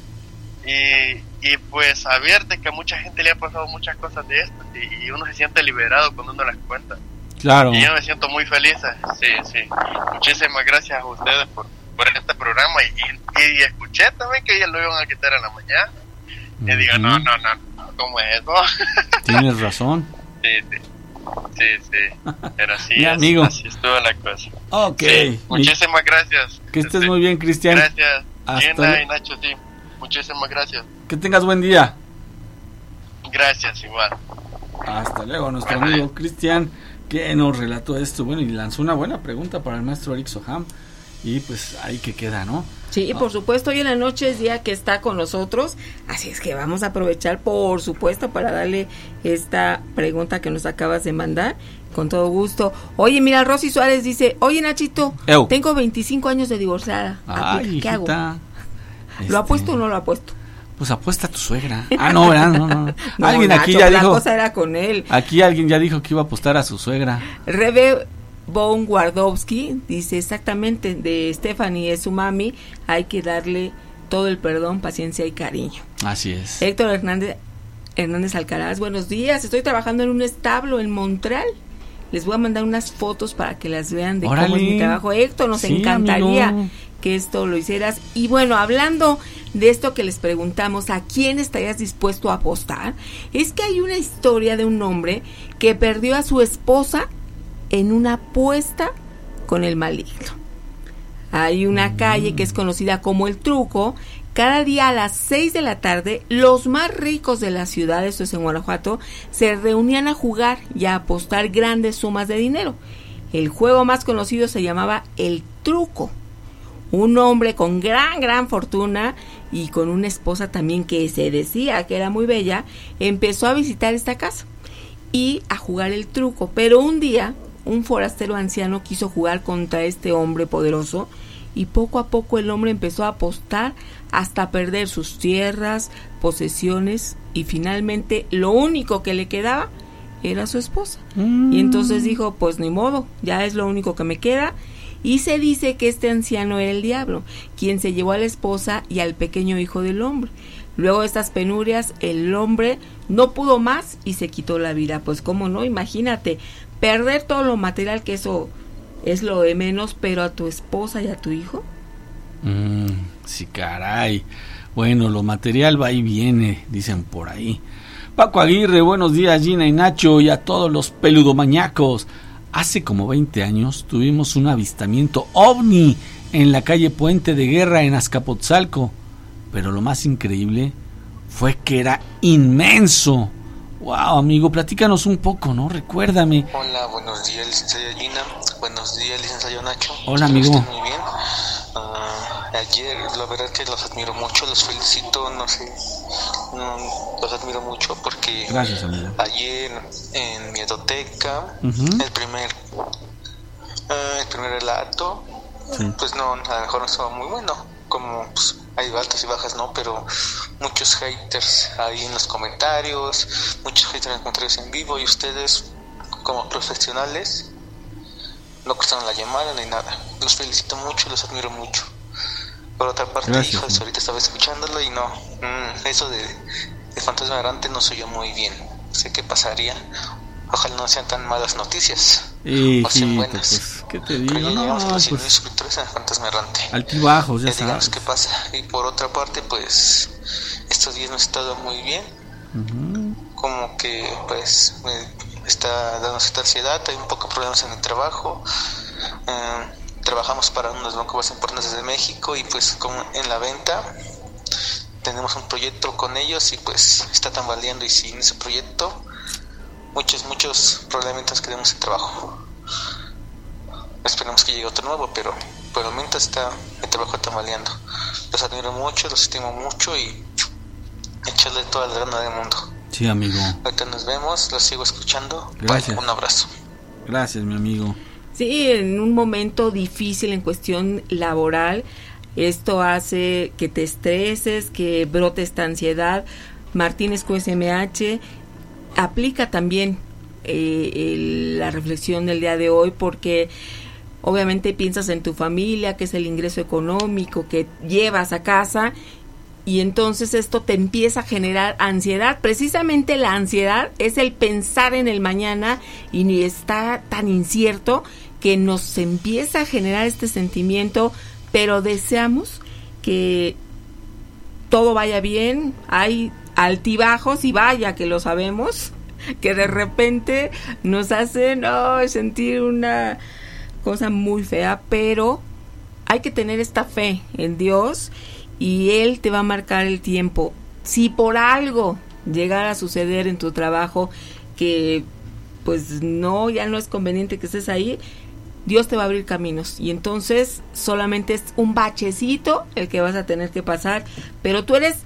y, y pues saber de que a mucha gente le ha pasado muchas cosas de esto y, y uno se siente liberado cuando uno las cuenta. Claro. Y yo me siento muy feliz, sí, sí. Muchísimas gracias a ustedes por, por este programa y, y, y escuché también que ya lo iban a quitar en la mañana. Y digo, no, no, no, no, ¿cómo es eso? Tienes razón. sí, sí, sí, sí. Pero sí, Mi así- amigo. así estuvo la cosa. Ok. Sí, muchísimas gracias. Que estés Este, muy bien, Cristian. Gracias. Hasta y Nacho, sí. Muchísimas gracias. Que tengas buen día. Gracias, igual. Hasta luego, nuestro amigo Cristian, que nos relató esto. Bueno, y lanzó una buena pregunta para el maestro Eric Soham. Y pues ahí que queda, ¿no? Sí, por supuesto, hoy en la noche es día que está con nosotros, así es que vamos a aprovechar, por supuesto, para darle esta pregunta que nos acabas de mandar, con todo gusto. Oye, mira, Rosy Suárez dice, oye Nachito, tengo 25 años de divorciada, Ay, Aplica, ¿qué hago? hijita. ¿Lo Este, apuesto o no lo apuesto? Pues apuesta a tu suegra. Ah, no, ¿verdad? No, no. No, alguien aquí ya la dijo. cosa era con él. Aquí alguien ya dijo que iba a apostar a su suegra. Rebe Von Wardowski dice exactamente de Stephanie es su mami, hay que darle todo el perdón, paciencia y cariño. Así es. Héctor Hernández Hernández Alcaraz, buenos días, estoy trabajando en un establo en Montreal. Les voy a mandar unas fotos para que las vean de cómo es mi trabajo. Héctor, nos Sí, encantaría amigo. que esto lo hicieras. Y bueno, hablando de esto que les preguntamos, ¿a quién estarías dispuesto a apostar? Es que hay una historia de un hombre que perdió a su esposa en una apuesta con el maligno. Hay una calle que es conocida como El Truco. Cada día a las 6 de la tarde, los más ricos de la ciudad, esto es en Guanajuato, se reunían a jugar y a apostar grandes sumas de dinero. El juego más conocido se llamaba El Truco. Un hombre con gran, gran fortuna y con una esposa también que se decía que era muy bella, empezó a visitar esta casa y a jugar el truco. Pero un día, un forastero anciano quiso jugar contra este hombre poderoso y poco a poco el hombre empezó a apostar hasta perder sus tierras, posesiones y finalmente lo único que le quedaba era su esposa. Y entonces dijo, pues ni modo, ya es lo único que me queda. Y se dice que este anciano era el diablo, quien se llevó a la esposa y al pequeño hijo del hombre. Luego de estas penurias, el hombre no pudo más y se quitó la vida. Pues cómo no, imagínate, perder todo lo material que eso es lo de menos, pero a tu esposa y a tu hijo. Mm, sí, caray. Bueno, lo material va y viene, dicen por ahí. Paco Aguirre, buenos días Gina y Nacho y a todos los peludomañacos. Hace como 20 años tuvimos un avistamiento ovni en la calle Puente de Guerra en Azcapotzalco. Pero lo más increíble fue que era inmenso. Wow, amigo, platícanos un poco, ¿no? Recuérdame. Hola, buenos días, licenciada Gina. Buenos días, licenciado Nacho. Hola, amigo. estén muy bien. Ah, ayer, la verdad que los admiro mucho, los felicito, no sé, los admiro mucho porque Gracias, amigo. ayer en mi edoteca, el primer ah, el primer relato, Sí. pues no, a lo mejor no estaba muy bueno, como pues, hay altas y bajas, ¿no? Pero muchos haters ahí en los comentarios, muchos haters en los comentarios en vivo y ustedes como profesionales no cortaron la llamada ni nada. Los felicito mucho, los admiro mucho. Por otra parte, Gracias, hijos, ahorita estaba escuchándolo y no, mm, eso de, de fantasma errante no soy yo muy bien. Sé qué pasaría. Ojalá no sean tan malas noticias. o sean Hijito, buenas. pues, ¿qué te Pero digo? ya No, llegamos a los 100.000 pues, suscriptores en Fantasma Errante. altibajos, ya Ya digamos sabes. qué pasa. Y por otra parte, pues estos días no he estado muy bien. Como que pues me está dando cierta ansiedad, hay un poco de problemas en el trabajo. Eh, trabajamos para unos de bancos más importantes de México y pues como en la venta tenemos un proyecto con ellos y pues está tambaleando y sin ese proyecto muchos, muchos probablemente nos quedemos sin trabajo. Esperemos que llegue otro nuevo, pero por el momento está el trabajo tambaleando. Los admiro mucho, los estimo mucho y echarle toda la gana del mundo. Sí, amigo. Ahorita nos vemos, los sigo escuchando. Gracias. Un abrazo. Gracias, mi amigo. Sí, en un momento difícil en cuestión laboral, esto hace que te estreses, que brote esta ansiedad. Martínez QSMH aplica también eh, el- la reflexión del día de hoy porque obviamente piensas en tu familia, que es el ingreso económico que llevas a casa y entonces esto te empieza a generar ansiedad. Precisamente la ansiedad es el pensar en el mañana y ni está tan incierto que nos empieza a generar este sentimiento, pero deseamos que todo vaya bien, hay altibajos y vaya que lo sabemos, que de repente nos hacen sentir una cosa muy fea, pero hay que tener esta fe en Dios y Él te va a marcar el tiempo. Si por algo llegara a suceder en tu trabajo que pues no, ya no es conveniente que estés ahí, Dios te va a abrir caminos y entonces solamente es un bachecito el que vas a tener que pasar, pero tú eres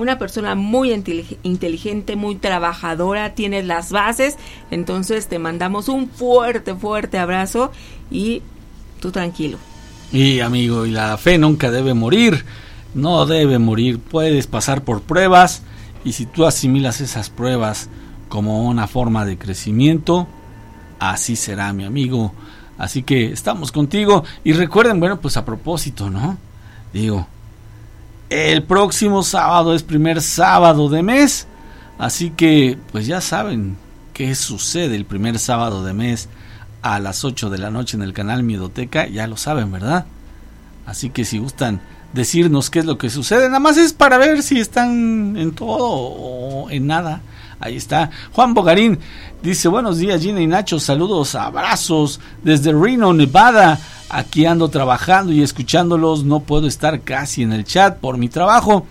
una persona muy intelig- inteligente, muy trabajadora, tienes las bases, entonces te mandamos un fuerte, fuerte abrazo y tú tranquilo. Y amigo, y la fe nunca debe morir, no debe morir, puedes pasar por pruebas y si tú asimilas esas pruebas como una forma de crecimiento, así será mi amigo. Así que estamos contigo y recuerden, bueno, pues a propósito, ¿no? Digo, el próximo sábado es primer sábado de mes, así que pues ya saben qué sucede el primer sábado de mes a las 8 de la noche en el canal Miedoteca, ya lo saben, ¿verdad? Así que si gustan decirnos qué es lo que sucede, nada más es para ver si están en todo o en nada. Ahí está. Juan Bogarín dice, buenos días Gina y Nacho, saludos, abrazos desde Reno, Nevada. Aquí ando trabajando y escuchándolos, no puedo estar casi en el chat por mi trabajo,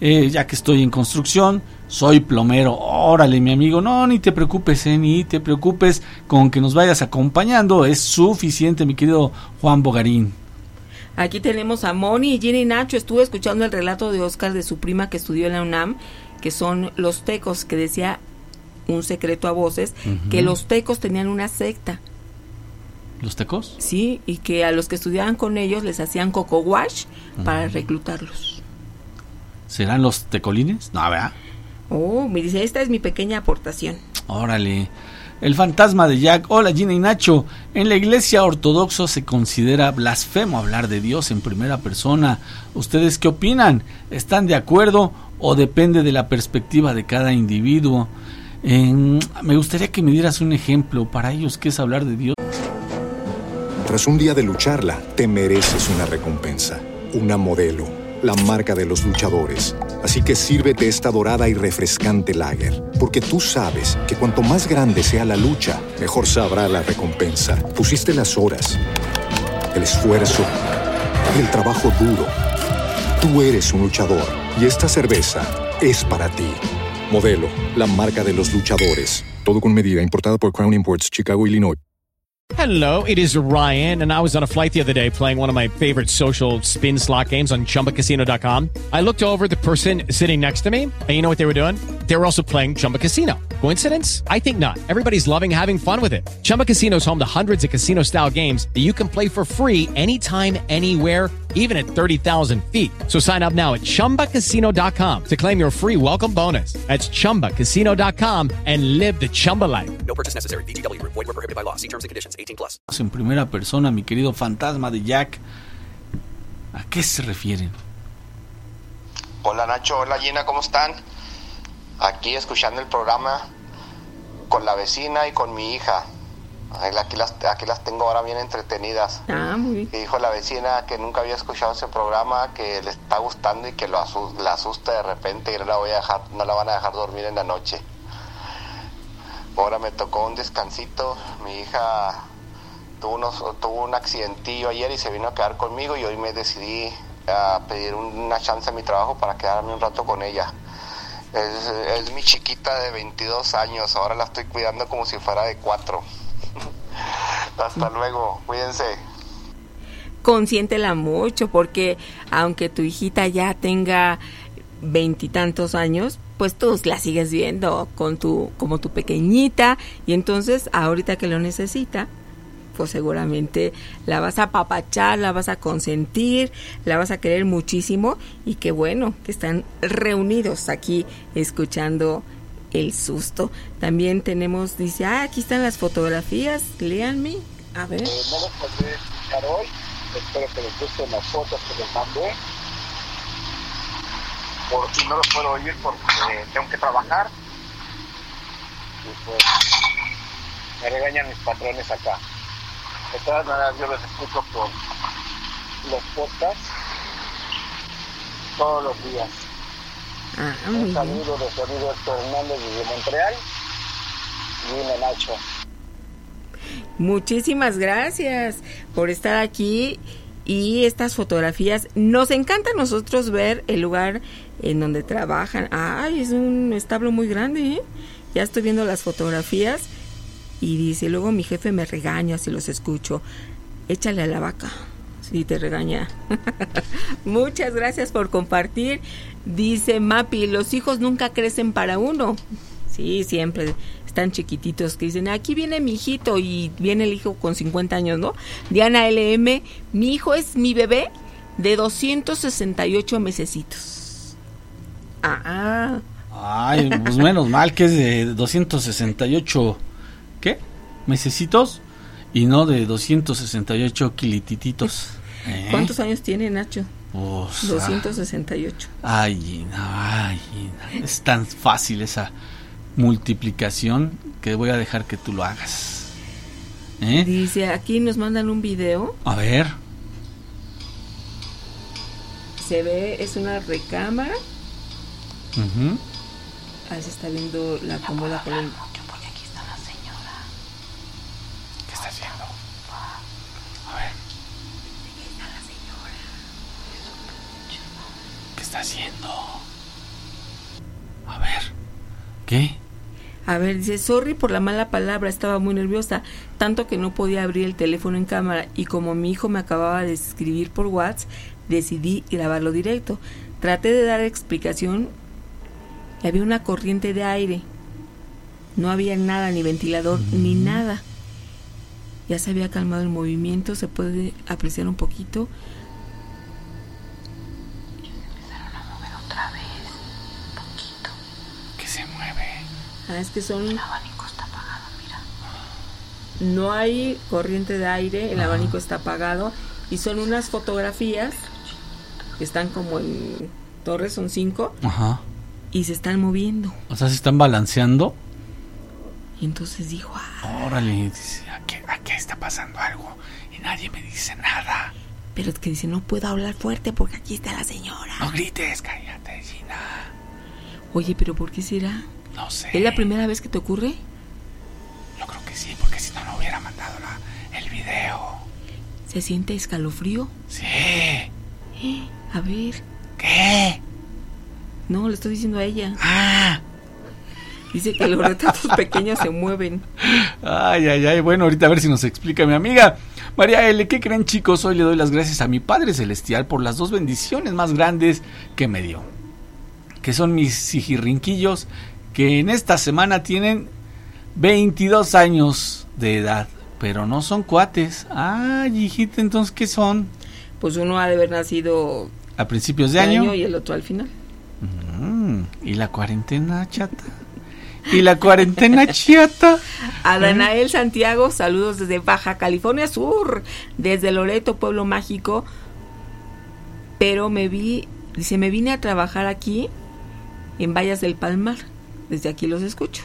eh, ya que estoy en construcción, soy plomero. Órale, mi amigo, no, ni te preocupes, eh, ni te preocupes, con que nos vayas acompañando es suficiente, mi querido Juan Bogarín. Aquí tenemos a Moni y Ginny Nacho. Estuve escuchando el relato de Oscar de su prima que estudió en la UNAM, que son los tecos, que decía un secreto a voces, que los tecos tenían una secta, ¿Los tecos? ¿sí? Y que a los que estudiaban con ellos les hacían coco wash para reclutarlos. ¿Serán los tecolines? No, ¿verdad? Oh, me dice, esta es mi pequeña aportación. Órale. El fantasma de Jack. Hola Gina y Nacho. En la iglesia ortodoxa se considera blasfemo hablar de Dios en primera persona. ¿Ustedes qué opinan? ¿Están de acuerdo o depende de la perspectiva de cada individuo? En- me gustaría que me dieras un ejemplo para ellos qué es hablar de Dios. Tras un día de lucharla, te mereces una recompensa, una modelo, la marca de los luchadores. Así que sírvete esta dorada y refrescante lager, porque tú sabes que cuanto más grande sea la lucha, mejor sabrá la recompensa. Pusiste las horas, el esfuerzo, el trabajo duro. Tú eres un luchador y esta cerveza es para ti. Modelo, la marca de los luchadores. Todo con medida, importada por Crown Imports, Chicago, Illinois. Hello, it is Ryan, and I was on a flight the other day playing one of my favorite social spin slot games on chumbacasino.com. I looked over the person sitting next to me, and you know what they were doing? They were also playing Chumba Casino. Coincidence? I think not. Everybody's loving having fun with it. Chumba Casino is home to hundreds of casino style games that you can play for free anytime, anywhere, even at 30,000 feet. So sign up now at chumbacasino.com to claim your free welcome bonus. That's chumbacasino.com and live the Chumba life. No purchase necessary. VGW Group. Void were prohibited by law. See terms and conditions. 18 plus. En primera persona, mi querido fantasma de Jack. ¿A qué se refieren? Hola Nacho, hola Gina, ¿cómo están? Aquí escuchando el programa con la vecina y con mi hija. Aquí las, aquí las tengo ahora bien entretenidas. Ah, muy bien. Y dijo la vecina que nunca había escuchado ese programa, que le está gustando y que lo asu- la asusta de repente y no la voy a dejar, no la van a dejar dormir en la noche. Ahora me tocó un descansito, mi hija tuvo, unos, tuvo un accidentillo ayer y se vino a quedar conmigo y hoy me decidí a pedir una chance a mi trabajo para quedarme un rato con ella. Es, mi chiquita de 22 años, ahora la estoy cuidando como si fuera de 4. Hasta luego, cuídense. Consiéntela mucho porque aunque tu hijita ya tenga veintitantos años, pues tú la sigues viendo con tu, como tu pequeñita y entonces ahorita que lo necesita, pues seguramente la vas a apapachar, la vas a consentir, la vas a querer muchísimo y qué bueno que están reunidos aquí escuchando el susto. También tenemos, dice, ah, aquí están las fotografías, léanme, a ver. Eh, no los podré escuchar hoy, espero que les gusten las fotos que les mandé. Por si no los puedo oír porque tengo que trabajar. Y pues me regañan mis patrones acá. De todas maneras yo los escucho por los podcasts todos los días. Ah, Un saludo de Héctor Hernández desde Montreal y Nacho. Muchísimas gracias por estar aquí y estas fotografías. Nos encanta a nosotros ver el lugar en donde trabajan. Ay, es un establo muy grande, ¿eh? Ya estoy viendo las fotografías y dice, luego mi jefe me regaña si los escucho. Échale a la vaca si te regaña. Muchas gracias por compartir. Dice Mapi, los hijos nunca crecen para uno. Sí, siempre están chiquititos que dicen, aquí viene mi hijito y viene el hijo con 50 años, ¿no? Diana LM, mi hijo es mi bebé de 268 mesecitos. Ah, Ay, pues menos mal que es de 268, ¿qué? Mesecitos y no de 268 kilitititos. ¿eh? ¿cuántos años tiene Nacho? Pues, 268. Ay, Gina, ay, es tan fácil esa multiplicación que voy a dejar que tú lo hagas. ¿Eh? Dice, aquí nos mandan un video, A ver, se ve, es una recámara, ujú. ahí se está viendo la cómoda con el... ¿qué está haciendo? A ver. ¿Qué está haciendo? A ver, ¿qué? A ver, dice, sorry por la mala palabra, estaba muy nerviosa, tanto que no podía abrir el teléfono en cámara y como mi hijo me acababa de escribir por WhatsApp, decidí grabarlo directo. Traté de dar explicación y había una corriente de aire. No había nada, ni ventilador, ni nada. Ya se había calmado el movimiento, se puede apreciar un poquito. Ah, es que son... No hay corriente de aire, el abanico está apagado y son unas fotografías que están como en torres, son cinco, Ajá. y se están moviendo. O sea, se están balanceando. Y entonces dijo, ah, Órale, dice, aquí, aquí está pasando algo y nadie me dice nada. pero es que dice, no puedo hablar fuerte porque aquí está la señora. No grites, cállate, Gina. Oye, pero ¿por qué será? No sé. ¿Es la primera vez que te ocurre? Yo creo que sí, porque si no, no hubiera mandado la- el video. ¿Se siente escalofrío? Sí. Eh, A ver. ¿Qué? No, le estoy diciendo a ella. Ah. Dice que los retratos pequeños se mueven. Ay, ay, ay. Bueno, ahorita a ver si nos explica mi amiga. María L, ¿qué creen chicos? Hoy le doy las gracias a mi Padre Celestial por las dos bendiciones más grandes que me dio. Que son mis sijirrinquillos, que en esta semana tienen 22 años de edad. Pero no son cuates. Ay, hijita, entonces, ¿qué son? Pues uno ha de haber nacido ¿A principios de año? año y el otro al final. Mm, ¿Y la cuarentena, chata? ¿Y la cuarentena, chata? A Danael Santiago, saludos desde Baja California Sur, desde Loreto, Pueblo Mágico. Pero me vi, dice, me vine a trabajar aquí en Vallas del Palmar. Desde aquí los escucho.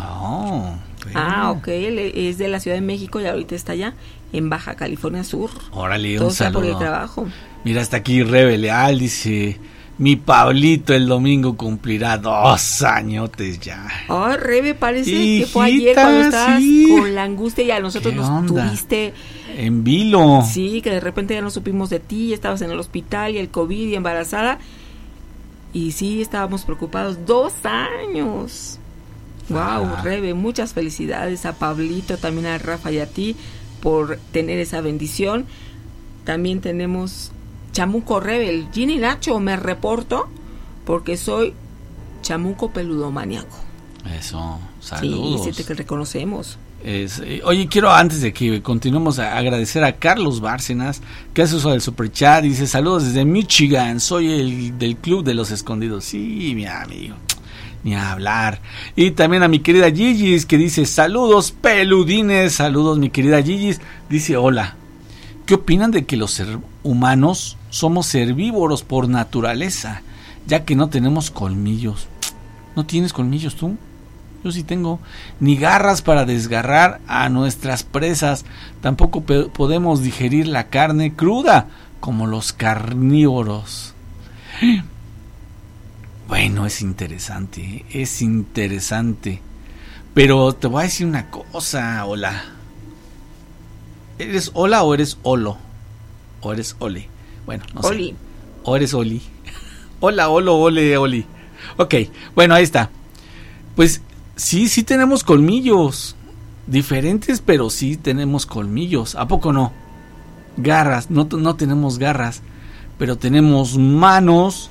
Oh, Ah, ok, él es de la Ciudad de México y ahorita está allá en Baja California Sur. Órale, Todo un sea por el saludo. trabajo. Mira, hasta aquí Rebe Leal dice, Mi Pablito el domingo cumplirá dos añotes ya. Ay, Rebe, parece que fue ayer cuando estabas sí. con la angustia y a nosotros ¿Qué nos tuviste. En vilo. Sí, que de repente ya no supimos de ti, estabas en el hospital y el COVID y embarazada. Y sí, estábamos preocupados. Dos años. Wow, Ah. Rebe, muchas felicidades a Pablito, también a Rafa y a ti por tener esa bendición. También tenemos Chamuco Rebel. Ginny Nacho, me reporto porque soy chamuco peludomaniaco. Eso, Sí, saludos. sí te reconocemos. Eh, oye, quiero antes de que continuemos a agradecer a Carlos Bárcenas, que hace uso del superchat. Dice: Saludos desde Michigan, soy el del Club de los Escondidos. Sí, mi amigo, ni hablar. Y también a mi querida Gigis, que dice: Saludos, peludines. Saludos, mi querida Gigis. Dice: Hola. ¿Qué opinan de que los humanos somos herbívoros por naturaleza, ya que no tenemos colmillos? ¿No tienes colmillos tú? Yo sí tengo. Ni garras para desgarrar a nuestras presas. Tampoco podemos digerir la carne cruda como los carnívoros. Bueno, es interesante, ¿eh? es interesante. Pero te voy a decir una cosa, hola. ¿Eres hola o eres holo? ¿O eres ole? Bueno, no sé. Oli. ¿O eres oli? hola, holo, ole, oli. Ok, bueno, ahí está. Pues sí, sí tenemos colmillos. Diferentes, pero sí tenemos colmillos. ¿A poco no? Garras, no, no tenemos garras. Pero tenemos manos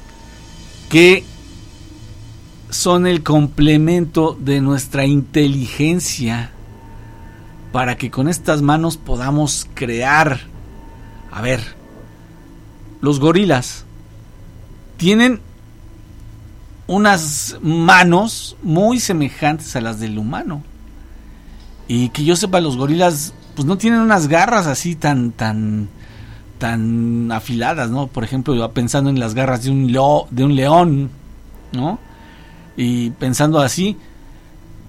que son el complemento de nuestra inteligencia. Para que con estas manos podamos crear. A ver, los gorilas tienen unas manos muy semejantes a las del humano. Y que yo sepa, los gorilas pues no tienen unas garras así tan tan tan afiladas, ¿no? Por ejemplo, yo pensando en las garras de un leo- de un león, ¿no? Y pensando así,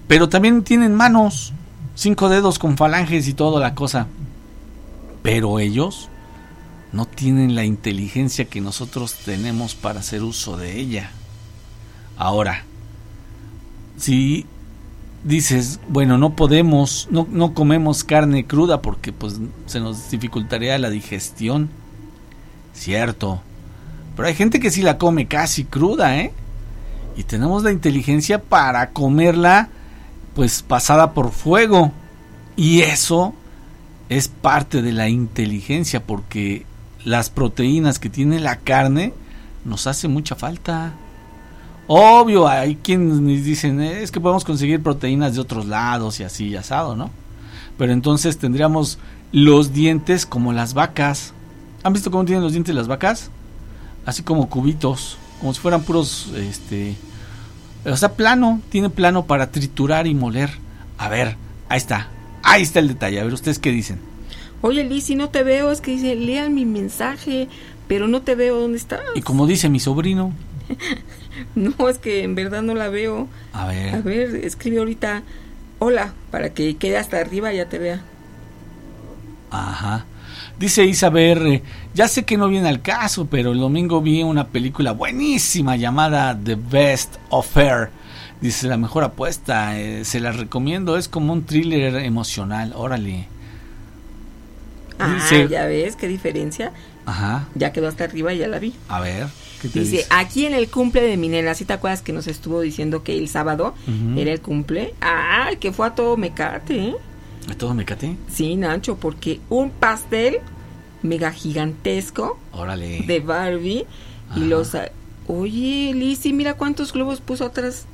pero también tienen manos, cinco dedos con falanges y toda la cosa. Pero ellos no tienen la inteligencia que nosotros tenemos para hacer uso de ella. Ahora, si dices, bueno, no podemos, no, no comemos carne cruda porque pues se nos dificultaría la digestión. Cierto. Pero hay gente que sí la come casi cruda, ¿eh? Y tenemos la inteligencia para comerla pues pasada por fuego. Y eso es parte de la inteligencia porque las proteínas que tiene la carne nos hace mucha falta. Obvio, hay quienes dicen "Eh, es que podemos conseguir proteínas de otros lados y así y asado, ¿no? Pero entonces tendríamos los dientes como las vacas. ¿Han visto cómo tienen los dientes las vacas? Así como cubitos, como si fueran puros, este, o sea, plano, tiene plano para triturar y moler. A ver, ahí está, ahí está el detalle. A ver, ustedes qué dicen. Oye, Liz, si no te veo, es que dice, lean mi mensaje, pero no te veo dónde estás. Y como dice mi sobrino, No, es que en verdad no la veo. a ver, A ver, escribe ahorita, hola, para que quede hasta arriba y ya te vea. Ajá. Dice Isabel, eh, ya sé que no viene al caso, pero el domingo vi una película buenísima llamada The Best Offer. Dice, la mejor apuesta, eh, se la recomiendo, es como un thriller emocional, órale. Ah, Dice- ya ves, qué diferencia. Ajá, Ya quedó hasta arriba y ya la vi. a ver, ¿qué te Dice, dice? aquí en el cumple de mi nena, ¿sí te acuerdas que nos estuvo diciendo que el sábado era el cumple? Ah, que fue a todo mecate, ¿eh? ¿De todo mecate? Sí, Nacho, porque un pastel mega gigantesco Órale. de Barbie Ajá. y los... a- Oye, Lizzy, mira cuántos globos puso atrás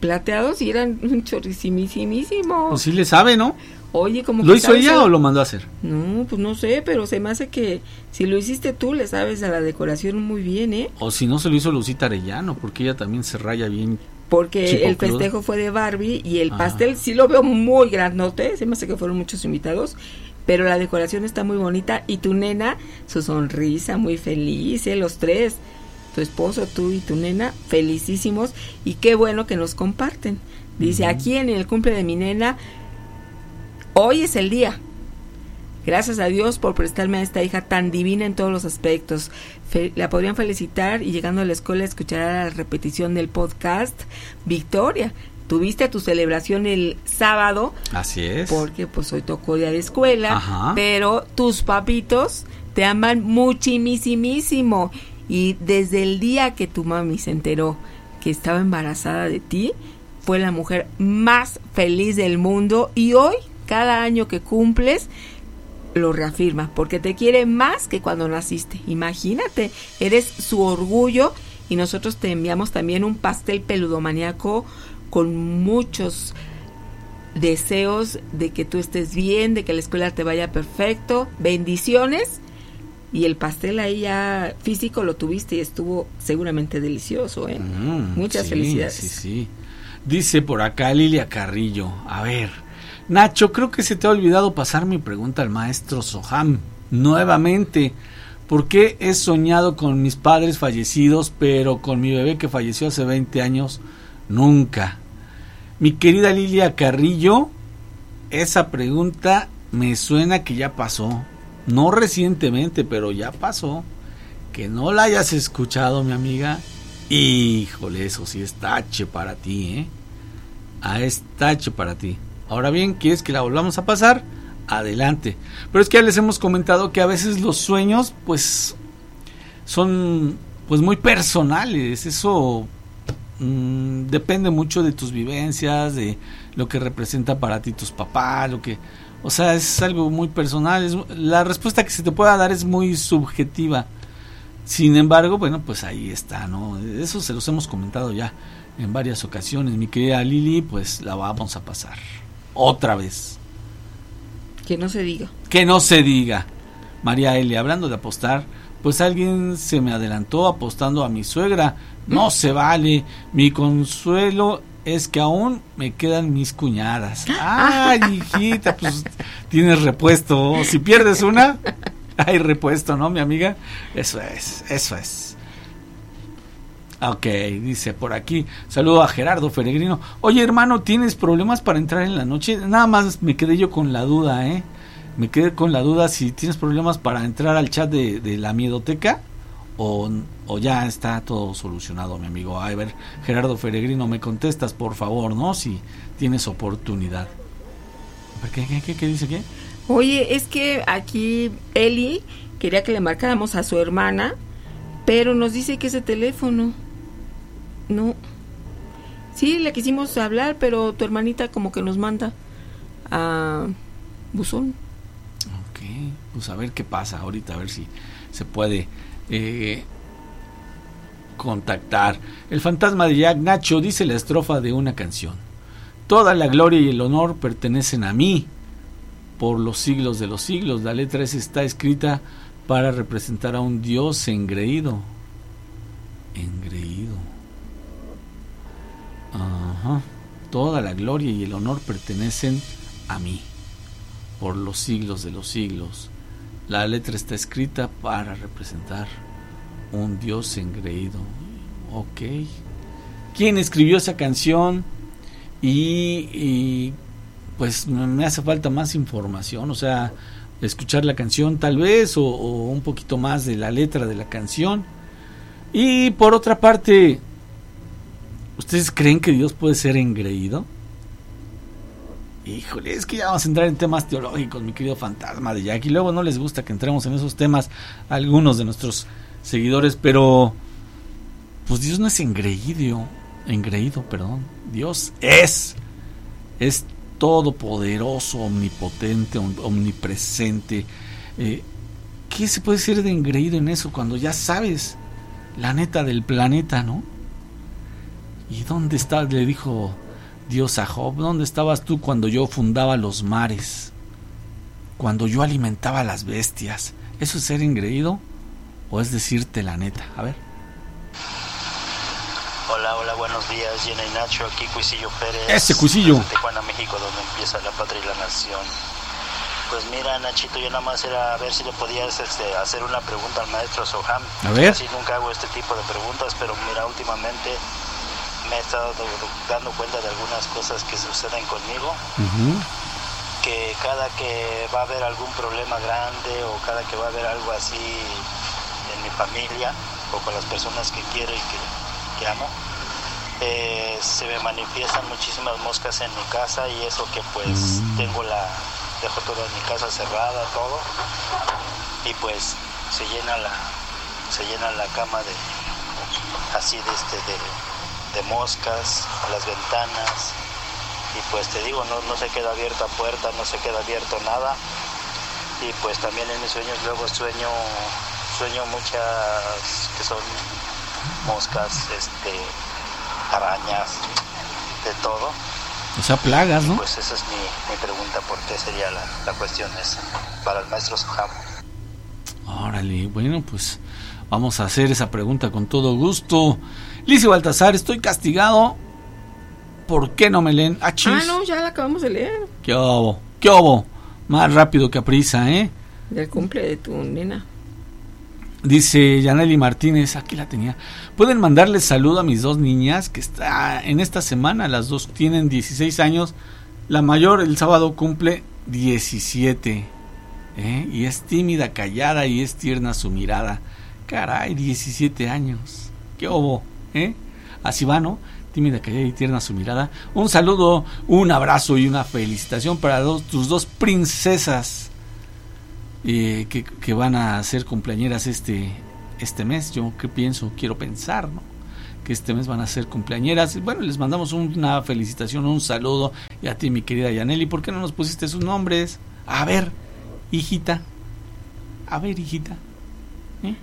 plateados y eran chorrisimísimísimos. Pues sí le sabe, ¿no? Oye, como ¿Lo que hizo ella a- o lo mandó a hacer? No, pues no sé, pero se me hace que si lo hiciste tú le sabes a la decoración muy bien, ¿eh? O si no se lo hizo Lucita Arellano, porque ella también se raya bien. Porque el festejo fue de Barbie y el pastel sí lo veo muy grandote, se me hace que fueron muchos invitados, pero la decoración está muy bonita y tu nena, su sonrisa muy feliz, ¿eh? los tres, tu esposo, tú y tu nena, felicísimos y qué bueno que nos comparten. Dice, aquí en el cumple de mi nena, hoy es el día. Gracias a Dios por prestarme a esta hija tan divina en todos los aspectos. Fe- la podrían felicitar y llegando a la escuela escuchará la repetición del podcast. Victoria, tuviste tu celebración el sábado Así es. porque pues hoy tocó día de escuela, Ajá. pero tus papitos te aman muchísimo y desde el día que tu mami se enteró que estaba embarazada de ti, fue la mujer más feliz del mundo y hoy, cada año que cumples, lo reafirma, porque te quiere más que cuando naciste. Imagínate, eres su orgullo y nosotros te enviamos también un pastel peludomaniaco con muchos deseos de que tú estés bien, de que la escuela te vaya perfecto, bendiciones y el pastel ahí ya físico lo tuviste y estuvo seguramente delicioso, ¿eh? Mm, Muchas sí, felicidades. Sí, sí. Dice por acá Lilia Carrillo. A ver, Nacho, creo que se te ha olvidado pasar mi pregunta al maestro Soham. Nuevamente, ¿por qué he soñado con mis padres fallecidos, pero con mi bebé que falleció hace 20 años? Nunca. Mi querida Lilia Carrillo, esa pregunta me suena que ya pasó. No recientemente, pero ya pasó. Que no la hayas escuchado, mi amiga. Híjole, eso sí es tache para ti, ¿eh? Ah, es tache para ti. Ahora bien, ¿quieres que la volvamos a pasar? Adelante. Pero es que ya les hemos comentado que a veces los sueños, pues, son, pues, muy personales. Eso mm, depende mucho de tus vivencias, de lo que representa para ti tus papás, lo que... O sea, es algo muy personal. es- la respuesta que se te pueda dar es muy subjetiva. Sin embargo, bueno, pues ahí está, ¿no? Eso se los hemos comentado ya en varias ocasiones. Mi querida Lili, pues la vamos a pasar. Otra vez. Que no se diga. Que no se diga. María Elia, hablando de apostar, pues alguien se me adelantó apostando a mi suegra. No se vale. Mi consuelo es que aún me quedan mis cuñadas. Ay, hijita, pues tienes repuesto. Si pierdes una, hay repuesto, ¿no, mi amiga? Eso es, eso es. Ok, dice por aquí. Saludo a Gerardo Peregrino. Oye, hermano, ¿tienes problemas para entrar en la noche? Nada más me quedé yo con la duda, ¿eh? Me quedé con la duda si tienes problemas para entrar al chat de, la miedoteca o, ya está todo solucionado, mi amigo. A ver, Gerardo Peregrino, me contestas, por favor, ¿no? Si tienes oportunidad. A ver, ¿Qué, qué, qué, qué dice qué? Oye, es que aquí Eli quería que le marcáramos a su hermana, pero nos dice que ese teléfono. No. Sí, le quisimos hablar, pero tu hermanita como que nos manda a buzón. Ok, pues a ver qué pasa ahorita, a ver si se puede eh, contactar. El fantasma de Jack Nacho dice la estrofa de una canción. Toda la gloria y el honor pertenecen a mí por los siglos de los siglos. La letra S está escrita para representar a un Dios engreído. Engreído. Toda la gloria y el honor pertenecen a mí por los siglos de los siglos. La letra está escrita para representar un Dios engreído. Ok. ¿Quién escribió esa canción? Y, y, pues me hace falta más información, o sea, escuchar la canción tal vez, o un poquito más de la letra de la canción. Y por otra parte, ¿ustedes creen que Dios puede ser engreído? Híjole, es que ya vamos a entrar en temas teológicos, mi querido fantasma de Jack. Y luego no les gusta que entremos en esos temas a algunos de nuestros seguidores, pero pues Dios no es engreído, engreído, perdón. Dios es, es todopoderoso, omnipotente, om- omnipresente. Eh, ¿Qué se puede ser de engreído en eso cuando ya sabes la neta del planeta, no? ¿Y dónde está? Le dijo Dios a Job, ¿dónde estabas tú cuando yo fundaba los mares? Cuando yo alimentaba a las bestias. ¿Eso es ser engreído? ¿O es decirte la neta? A ver. Hola, hola, buenos días, Gina y Nacho, aquí Cuisillo Pérez. Ese Cuisillo. desde Tijuana, México, donde empieza la patria y la nación. Pues mira, Nachito, yo nada más era a ver si le podías este, hacer una pregunta al maestro Soham. A ver. Así nunca hago este tipo de preguntas, pero mira, últimamente me he estado dando cuenta de algunas cosas que suceden conmigo. que cada que va a haber algún problema grande o cada que va a haber algo así en mi familia o con las personas que quiero y que, que amo, eh, se me manifiestan muchísimas moscas en mi casa y eso que pues Mm. tengo la, dejo toda mi casa cerrada, todo, y pues se llena la, se llena la cama de, así de este, de, de moscas, las ventanas, y pues te digo, no, no se queda abierta puerta, no se queda abierto nada, y pues también en mis sueños luego sueño, sueño muchas que son moscas, este, arañas, de todo. O sea, plagas, ¿no? Pues esa es mi, mi pregunta, ¿por qué sería la, la cuestión esa? Para el maestro Sojamo. Órale, bueno, pues vamos a hacer esa pregunta con todo gusto. Licio Baltasar, estoy castigado. ¿Por qué no me leen? Ah. Ah, no, ya la acabamos de leer. ¿Qué obo? ¿Qué obo? Más rápido que a prisa, ¿eh? Del cumple de tu nena. Dice Yaneli Martínez, aquí la tenía. Pueden mandarle saludo a mis dos niñas que está en esta semana, las dos tienen 16 años. La mayor el sábado cumple 17. ¿eh? Y es tímida, callada y es tierna su mirada. Caray, 17 años. ¿Qué obo? ¿Eh? Así va, ¿no? Tímida, callada y tierna su mirada. Un saludo, un abrazo y una felicitación para tus dos princesas eh, que, que van a ser cumpleañeras este, este mes. Yo qué pienso, quiero pensar, ¿no? Que este mes van a ser cumpleañeras. Bueno, les mandamos una felicitación, un saludo. Y a ti, mi querida Yaneli, ¿por qué no nos pusiste sus nombres? A ver, hijita. A ver, hijita. ¿Eh?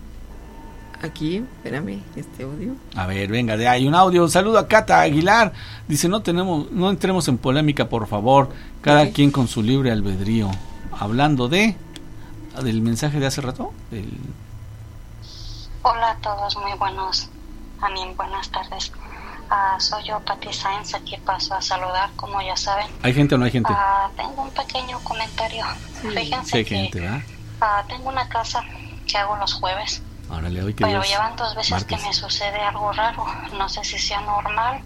Aquí, espérame, este audio. A ver, venga, de ahí un audio. Un saludo a Cata Aguilar. Dice, no tenemos, no entremos en polémica, por favor. Cada quien con su libre albedrío. Hablando de del mensaje de hace rato, del Hola a todos, muy buenos, a mí buenas tardes. Ah, soy yo, Pati Sáenz, aquí paso a saludar, como ya saben. ¿Hay gente o no hay gente? Ah, tengo un pequeño comentario. Fíjense Sí, hay que ah, tengo una casa que hago los jueves, Órale, hoy que pero Dios llevan dos veces martes. que me sucede algo raro. No sé si sea normal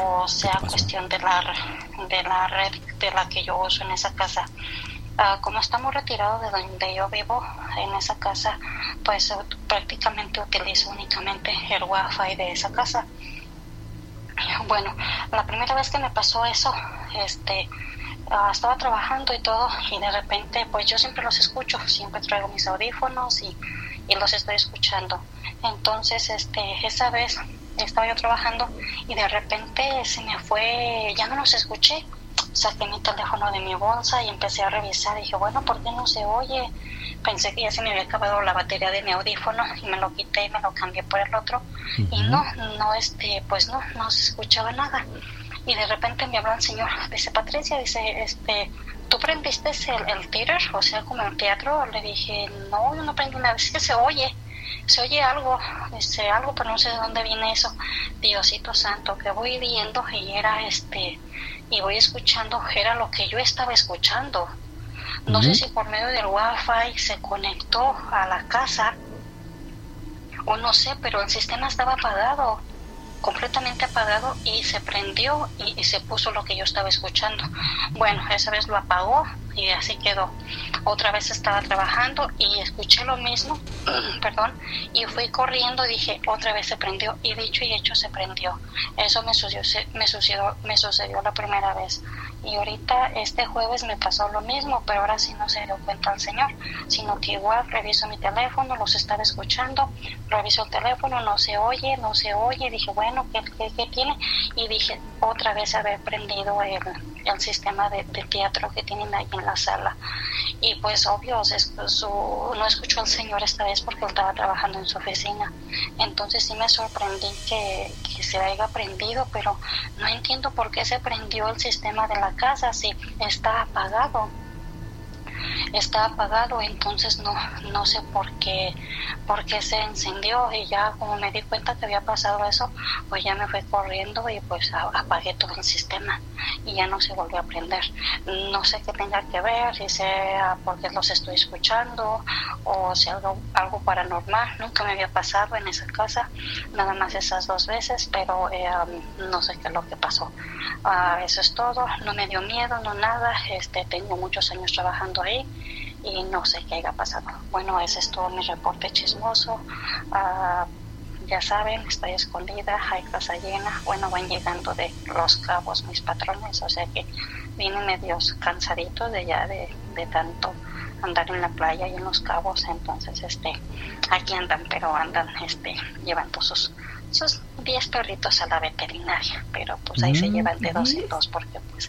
o sea cuestión de la, de la red de la que yo uso en esa casa. Ah, como estamos retirados de donde yo vivo, en esa casa, pues ut- prácticamente utilizo únicamente el wifi de esa casa. Bueno, la primera vez que me pasó eso, este, ah, estaba trabajando y todo, y de repente, pues yo siempre los escucho, siempre traigo mis audífonos y, y los estoy escuchando. Entonces, este, esa vez estaba yo trabajando y de repente se me fue, ya no los escuché. Saqué mi teléfono de mi bolsa y empecé a revisar. Dije, bueno, ¿por qué no se oye? Pensé que ya se me había acabado la batería de mi audífono y me lo quité y me lo cambié por el otro. Y no, no, este, pues no, no se escuchaba nada. Y de repente me habló el señor, dice, Patricia, dice, este, ¿tú prendiste el, el theater? O sea, como el teatro. Le dije, no, yo no prendí nada, es que se oye se oye algo, dice algo, pero no sé de dónde viene eso. Diosito santo, que voy viendo y era este, y voy escuchando, era lo que yo estaba escuchando. No sé si por medio del wifi se conectó a la casa o no sé, pero el sistema estaba apagado, completamente apagado y se prendió y, se puso lo que yo estaba escuchando. Bueno, esa vez lo apagó y así quedó. Otra vez estaba trabajando y escuché lo mismo, perdón, y fui corriendo y dije, otra vez se prendió y dicho y hecho se prendió. Eso me sucedió, me sucedió, me sucedió la primera vez. Y ahorita este jueves me pasó lo mismo, pero ahora sí no se dio cuenta el señor, sino que igual reviso mi teléfono, los estaba escuchando, reviso el teléfono, no se oye, no se oye, dije, bueno, ¿qué, qué, tiene? Y dije, otra vez haber prendido el, el sistema de, teatro que tienen ahí en la sala. Y pues obvio, no escuchó al señor esta vez porque él estaba trabajando en su oficina. Entonces sí me sorprendí que, que se haya prendido, pero no entiendo por qué se prendió el sistema de la casa si está apagado. Está apagado, entonces no, no sé por qué, por qué se encendió y ya como me di cuenta que había pasado eso, pues ya me fui corriendo y pues apagué todo el sistema y ya no se volvió a prender. No sé qué tenga que ver, si sea porque los estoy escuchando o si algo, algo paranormal, nunca me había pasado en esa casa, nada más esas dos veces, pero eh, no sé qué es lo que pasó. Ah, eso es todo, no me dio miedo, no nada, este, tengo muchos años trabajando ahí y no sé qué haya pasado. Bueno, ese es todo mi reporte chismoso. Ah, ya saben, estoy escondida, hay casa llena. Bueno, van llegando de los cabos mis patrones, o sea que vienen medios cansaditos de ya de, de tanto andar en la playa y en los cabos, entonces este aquí andan, pero andan este llevando sus sus 10 perritos a la veterinaria, pero pues ahí se mm, llevan de dos en dos porque pues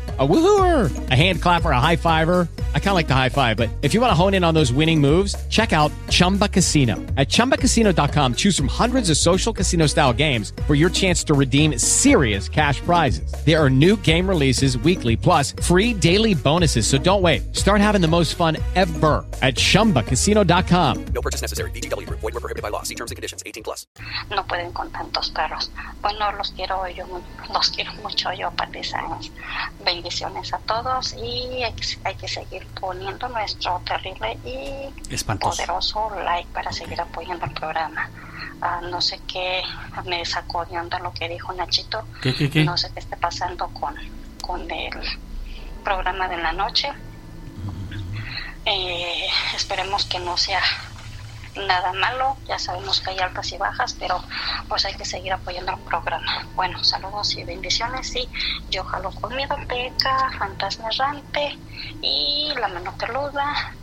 A woohooer, a hand clapper, a high fiver. I kind of like the high five, but if you want to hone in on those winning moves, check out Chumba Casino. At ChumbaCasino.com, choose from hundreds of social casino style games for your chance to redeem serious cash prizes. There are new game releases weekly, plus free daily bonuses. So don't wait. Start having the most fun ever at ChumbaCasino.com. No purchase necessary. BGW. Void were prohibited by law. See terms and conditions. 18 plus. No pueden con tantos perros. Bueno, los quiero yo, los quiero mucho yo, partisanos. Bendiciones a todos y hay que, seguir poniendo nuestro terrible y poderoso like para seguir apoyando el programa. Ah, no sé qué me sacó de onda lo que dijo Nachito. No sé qué esté pasando con, con el programa de la noche. Eh, esperemos que no sea nada malo, ya sabemos que hay altas y bajas, pero pues hay que seguir apoyando el programa. Bueno, saludos y bendiciones y yo jalo con mi peca, fantasma errante y la mano peluda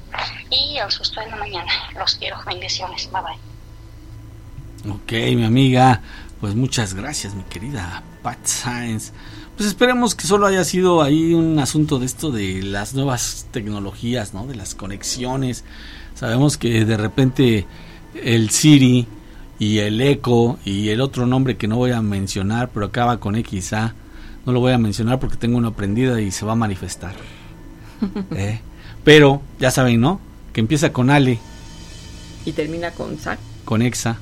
y el susto de la mañana. Los quiero, bendiciones, bye bye. Ok, mi amiga, pues muchas gracias, mi querida Pat Science. Pues esperemos que solo haya sido ahí un asunto de esto de las nuevas tecnologías, ¿no? De las conexiones Sabemos que de repente el Siri y el Echo y el otro nombre que no voy a mencionar, pero acaba con XA, no lo voy a mencionar porque tengo una prendida y se va a manifestar. ¿Eh? Pero ya saben, ¿no? Que empieza con Ale. Y termina con Zack. Con Exa.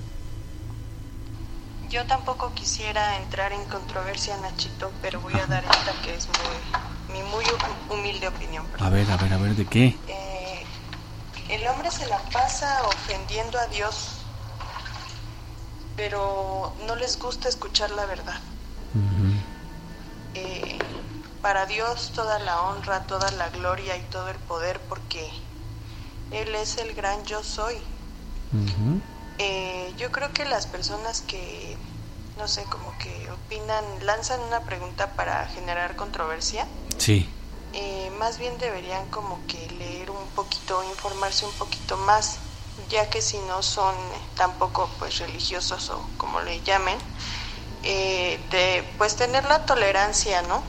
Yo tampoco quisiera entrar en controversia, Nachito, pero voy a dar esta que es muy, mi muy humilde opinión. A ver, a ver, a ver, ¿de qué? Eh, el hombre se la pasa ofendiendo a Dios, pero no les gusta escuchar la verdad. Eh, para Dios toda la honra, toda la gloria y todo el poder, porque Él es el gran yo soy. Eh, yo creo que las personas que, no sé, como que opinan, lanzan una pregunta para generar controversia. Sí. Eh, más bien deberían como que leer un poquito, informarse un poquito más, ya que si no son tampoco pues religiosos o como le llamen, eh, de pues tener la tolerancia, ¿no?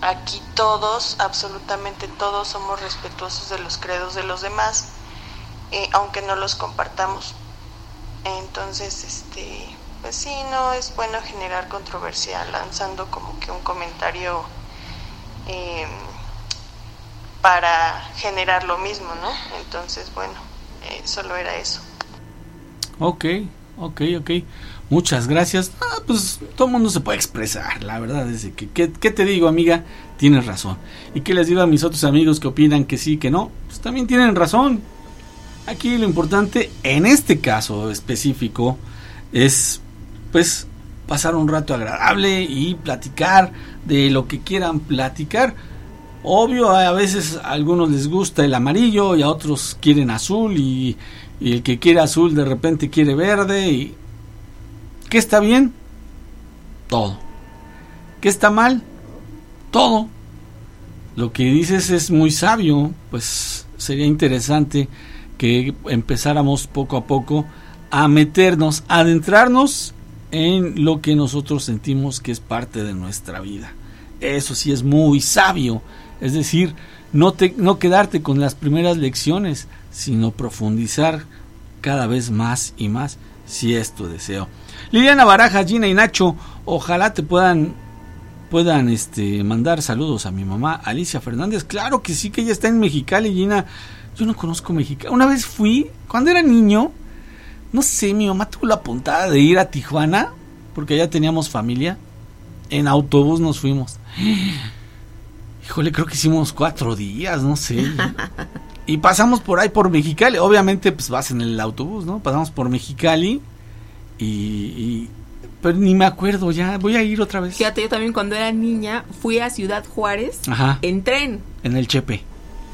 Aquí todos, absolutamente todos somos respetuosos de los credos de los demás, eh, aunque no los compartamos. Entonces, este, pues sí, no es bueno generar controversia lanzando como que un comentario eh, para generar lo mismo, ¿no? Entonces, bueno, eh, solo era eso. Ok, ok, ok. Muchas gracias. Ah, pues todo mundo se puede expresar. La verdad es que, ¿qué, te digo, amiga? Tienes razón. ¿Y qué les digo a mis otros amigos que opinan que sí, que no? Pues también tienen razón. Aquí lo importante, en este caso específico, es pues pasar un rato agradable y platicar de lo que quieran platicar. Obvio, a veces a algunos les gusta el amarillo y a otros quieren azul y, el que quiere azul de repente quiere verde y que está bien. todo. ¿Qué está mal? Todo. Lo que dices es muy sabio, pues sería interesante que empezáramos poco a poco a meternos, a adentrarnos en lo que nosotros sentimos que es parte de nuestra vida. Eso sí es muy sabio, es decir, no, te, no quedarte con las primeras lecciones, sino profundizar cada vez más y más, si es tu deseo. Liliana Baraja, Gina y Nacho, ojalá te puedan puedan este mandar saludos a mi mamá Alicia Fernández. Claro que sí, que ella está en Mexicali, Gina. Yo no conozco Mexicali. Una vez fui, cuando era niño, no sé, mi mamá tuvo la puntada de ir a Tijuana, porque allá teníamos familia. En autobús nos fuimos. Híjole, creo que hicimos cuatro días, no sé. y pasamos por ahí por Mexicali. Obviamente, pues vas en el autobús, ¿no? Pasamos por Mexicali y, y pero ni me acuerdo ya. Voy a ir otra vez. Fíjate, yo también cuando era niña fui a Ciudad Juárez Ajá. en tren. En el Chepe.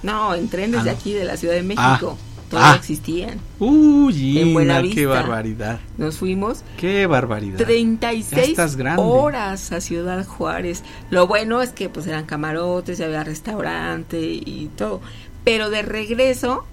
No, en tren desde Ah, no. aquí de la Ciudad de México. Ah. Todavía Ah. existían. Uy, En Gina, Buenavista. qué barbaridad. Nos fuimos Qué barbaridad. 36 Ya estás grande. horas a Ciudad Juárez. Lo bueno es que pues eran camarotes, y había restaurante y todo. Pero de regreso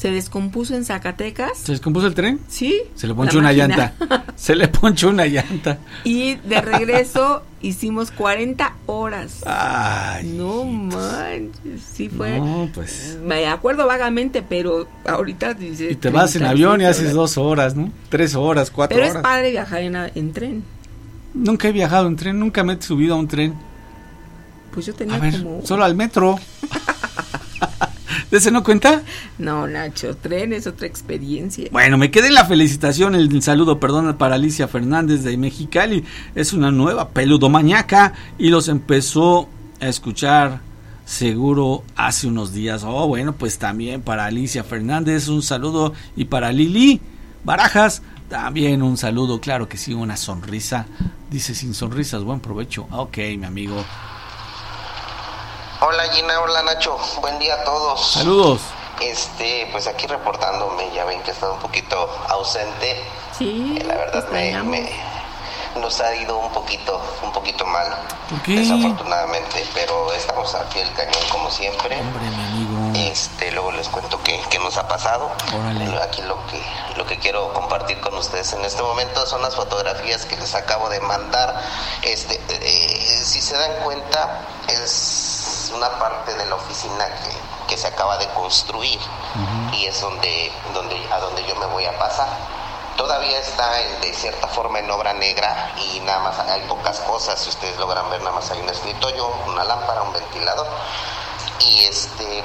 se descompuso en Zacatecas. ¿Se descompuso el tren? Sí. Se le ponchó una máquina. llanta. Se le ponchó una llanta. Y de regreso hicimos 40 horas. Ay. No manches, sí fue. No, pues. Me acuerdo vagamente, pero ahorita dice. Y te vas en 36 avión y haces horas. dos horas, ¿no? Tres horas, cuatro Pero es horas. padre viajar en, en tren. Nunca he viajado en tren, nunca me he subido a un tren. Pues yo tenía A ver, como. solo al metro. ¿De ese no cuenta? No, Nacho, tren es otra experiencia. Bueno, me quedé en la felicitación, el saludo, perdón, para Alicia Fernández de Mexicali. Es una nueva peludomañaca y los empezó a escuchar seguro hace unos días. Oh, bueno, pues también para Alicia Fernández un saludo y para Lili Barajas también un saludo. Claro que sí, una sonrisa. Dice sin sonrisas, buen provecho. Ok, mi amigo. Hola Gina, hola Nacho, buen día a todos. Saludos. Este, pues aquí reportándome, ya ven que he estado un poquito ausente. Sí. la verdad me, me- nos ha ido un poquito, un poquito mal. ¿Por qué? Desafortunadamente, pero estamos aquí el cañón como siempre. Hombre, mi amigo. Este, luego les cuento qué, qué nos ha pasado. Órale. Aquí lo que, lo que quiero compartir con ustedes en este momento son las fotografías que les acabo de mandar. Este, eh, si se dan cuenta, es una parte de la oficina que, que se acaba de construir y es donde, donde, a donde yo me voy a pasar. Todavía está en- de cierta forma en obra negra y nada más hay pocas cosas. Si ustedes logran ver, nada más hay un escritorio, una lámpara, un ventilador y este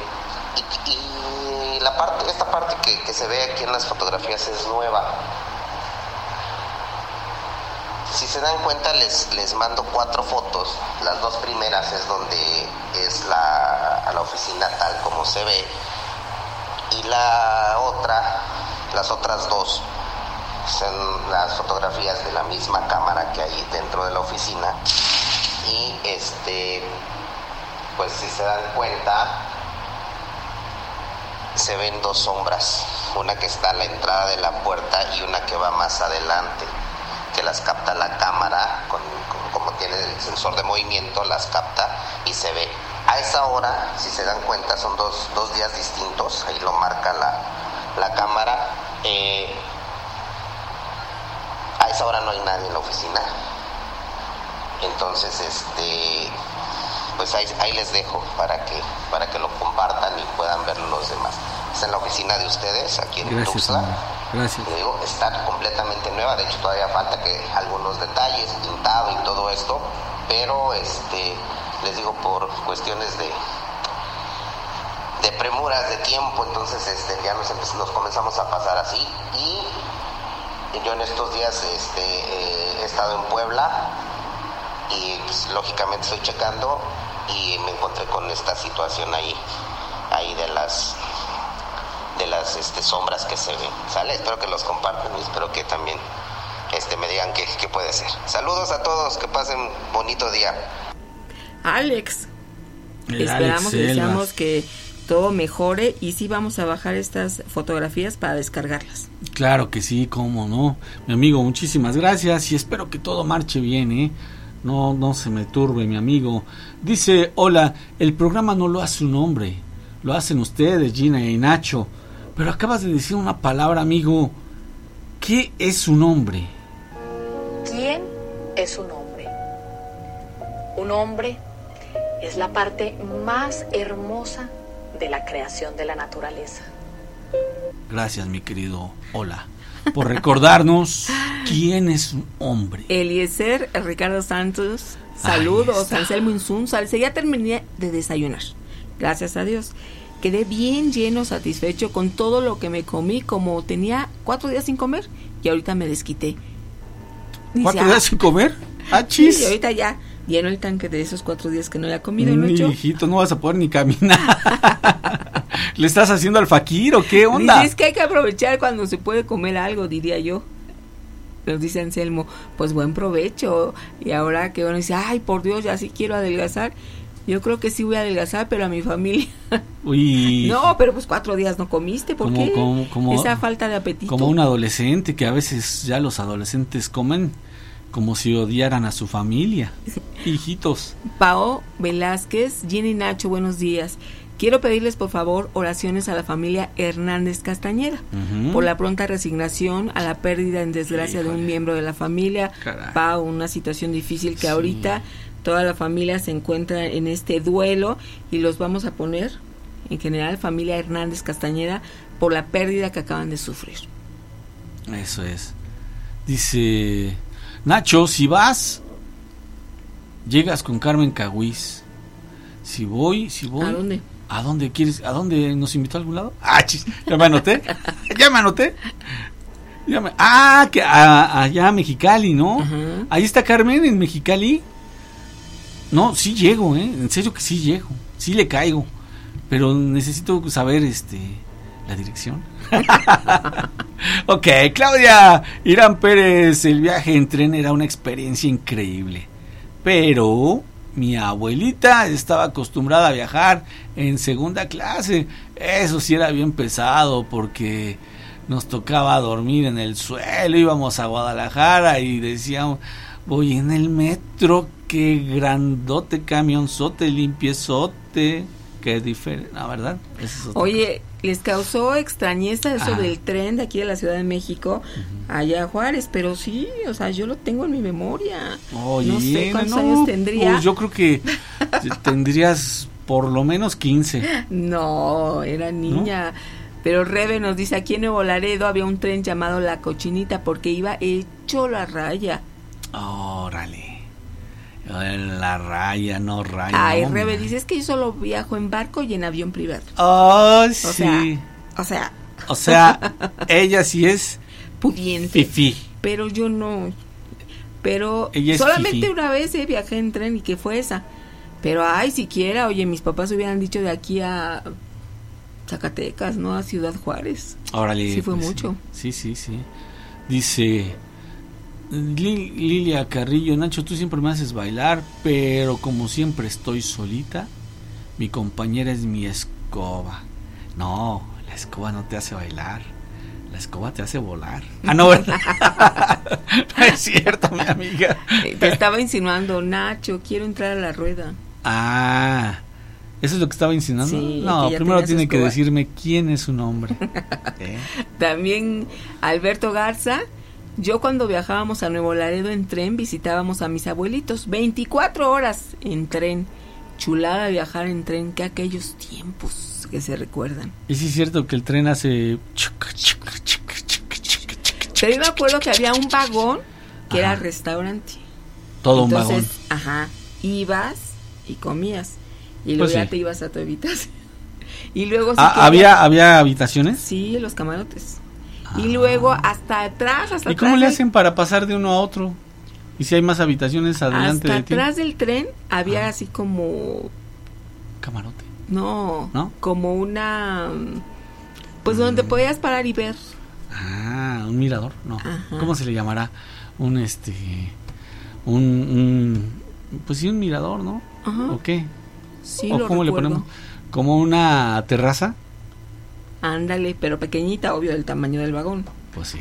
y, y la parte esta parte que, que se ve aquí en las fotografías es nueva si se dan cuenta les, les mando cuatro fotos. Las dos primeras es donde es la, la oficina tal como se ve. Y la otra las otras dos son las fotografías de la misma cámara que hay dentro de la oficina. Y este pues si se dan cuenta se ven dos sombras, una que está a la entrada de la puerta y una que va más adelante, que las capta la cámara, con, como tiene el sensor de movimiento, las capta y se ve. A esa hora, si se dan cuenta, son dos, dos días distintos, ahí lo marca la, la cámara. Eh, a esa hora no hay nadie en la oficina. Entonces, este, pues ahí, ahí les dejo para que, para que lo compartan y puedan verlo los demás. En la oficina de ustedes, aquí en Gracias, Tuxtla. Gracias. Le digo, está completamente nueva, de hecho todavía falta que algunos detalles, pintado y todo esto, pero este, les digo, por cuestiones de, de premuras de tiempo, entonces este, ya nos, nos comenzamos a pasar así y yo en estos días este, eh, he estado en Puebla y pues, lógicamente estoy checando y me encontré con esta situación ahí, ahí de las de las este, sombras que se ven. ¿Sale? Espero que los compartan y espero que también este, me digan qué, qué puede ser. Saludos a todos, que pasen bonito día. Alex. El Esperamos Alex y deseamos que todo mejore y sí vamos a bajar estas fotografías para descargarlas. Claro que sí, cómo no. Mi amigo, muchísimas gracias y espero que todo marche bien, ¿eh? No, no se me turbe, mi amigo. Dice, hola, el programa no lo hace un hombre, lo hacen ustedes, Gina y Nacho. Pero acabas de decir una palabra, amigo. ¿Qué es un hombre? ¿Quién es un hombre? Un hombre es la parte más hermosa de la creación de la naturaleza. Gracias, mi querido Hola, por recordarnos quién es un hombre. Eliezer Ricardo Santos, saludos, Anselmo Insunza, ya terminé de desayunar. Gracias a Dios. Quedé bien lleno, satisfecho con todo lo que me comí, como tenía cuatro días sin comer y ahorita me desquité. ¿Cuatro días "Ah". sin comer? Ah, chis. Y ahorita ya lleno el tanque de esos cuatro días que no había comido y he hecho. hijito, no vas a poder ni caminar. ¿Le estás haciendo al fakir o qué onda? Dice, es que hay que aprovechar cuando se puede comer algo, diría yo. Nos dice Anselmo, pues buen provecho. Y ahora que uno dice, ay, por Dios, ya sí quiero adelgazar. Yo creo que sí voy a adelgazar, pero a mi familia. Uy, No, pero pues cuatro días no comiste, ¿por Como- qué? como- como- Esa falta de apetito. como un adolescente, que a veces ya los adolescentes comen como si odiaran a su familia. Hijitos. Pao Velázquez, Jenny Nacho, buenos días. Quiero pedirles por favor oraciones a la familia Hernández Castañeda por la pronta resignación a la pérdida en desgracia de un miembro de la familia. Caray. Pao, una situación difícil que ahorita toda la familia se encuentra en este duelo y los vamos a poner en general familia Hernández Castañeda por la pérdida que acaban de sufrir. Eso es. Dice Nacho, si vas, llegas con Carmen Caguís. Si voy, si voy. ¿A dónde? ¿A dónde quieres? ¿A dónde nos invitó a algún lado? Ah, chis, ya me anoté. ya me anoté. Ya me- ah, que a- allá a Mexicali, ¿no? Ahí está Carmen en Mexicali. No, sí llego, ¿eh? En serio que sí llego. Sí le caigo. Pero necesito saber, este, la dirección. ok, Claudia Irán Pérez, el viaje en tren era una experiencia increíble. Pero mi abuelita estaba acostumbrada a viajar en segunda clase. Eso sí era bien pesado porque nos tocaba dormir en el suelo. Íbamos a Guadalajara y decíamos, voy en el metro, qué grandote camionzote, limpiezote. Qué diferente, la verdad. Es Oye, les causó extrañeza eso Ah. del tren de aquí de la Ciudad de México allá a Juárez, pero sí, o sea, yo lo tengo en mi memoria. Oye, no sé cuántos no, años tendría. pues yo creo que tendrías por lo menos 15. No, era niña. Pero Rebe nos dice, aquí en Nuevo Laredo había un tren llamado La Cochinita porque iba hecho la raya. Órale. La raya, no raya. Ay, Rebe hombre. dice, es que yo solo viajo en barco y en avión privado. Ay, O sí. sea, o sea, O sea, ella sí es pudiente. fifi. Pero yo no. Pero solamente fifí. una vez eh, viajé en tren y que fue esa. Pero ay, siquiera, oye, mis papás hubieran dicho de aquí a Zacatecas, ¿no? A Ciudad Juárez. Órale. Sí fue pues, mucho. Sí, sí, sí. Dice Lilia Carrillo, Nacho, tú siempre me haces bailar, pero como siempre estoy solita, mi compañera es mi escoba. No, la escoba no te hace bailar. La escoba te hace volar. Ah, no, ¿verdad? No es cierto, mi amiga. Eh, Te estaba insinuando, Nacho, quiero entrar a la rueda. Ah, ¿eso es lo que estaba insinuando? Sí, no, primero tiene que decirme quién es su nombre. ¿Eh? También Alberto Garza. Yo cuando viajábamos a Nuevo Laredo en tren visitábamos a mis abuelitos. 24 horas en tren. Chulada viajar en tren. Que aquellos tiempos que se recuerdan. ¿Y si es cierto que el tren hace... Pero yo me acuerdo que había un vagón que era restaurante. Todo un Entonces, vagón. ajá, ibas y comías. Y luego Pues ya sí. te ibas a tu habitación. y luego si Ah, ¿había, ¿Había habitaciones? Sí, los camarotes. Y luego hasta atrás, hasta Ah. ¿Y cómo atrás le del- hacen para pasar de uno a otro? ¿Y si hay más habitaciones adelante hasta de ti? atrás del tren había así como Camarote. no, ¿No? como una pues donde podías parar y ver. Ah, un mirador, no. Ajá. ¿Cómo se le llamará? Un este un, un- pues sí un mirador, ¿no? Ajá. ¿O qué? Sí, ¿O lo cómo le ponemos? como una terraza. Ándale, pero pequeñita, obvio, del tamaño del vagón. Pues sí.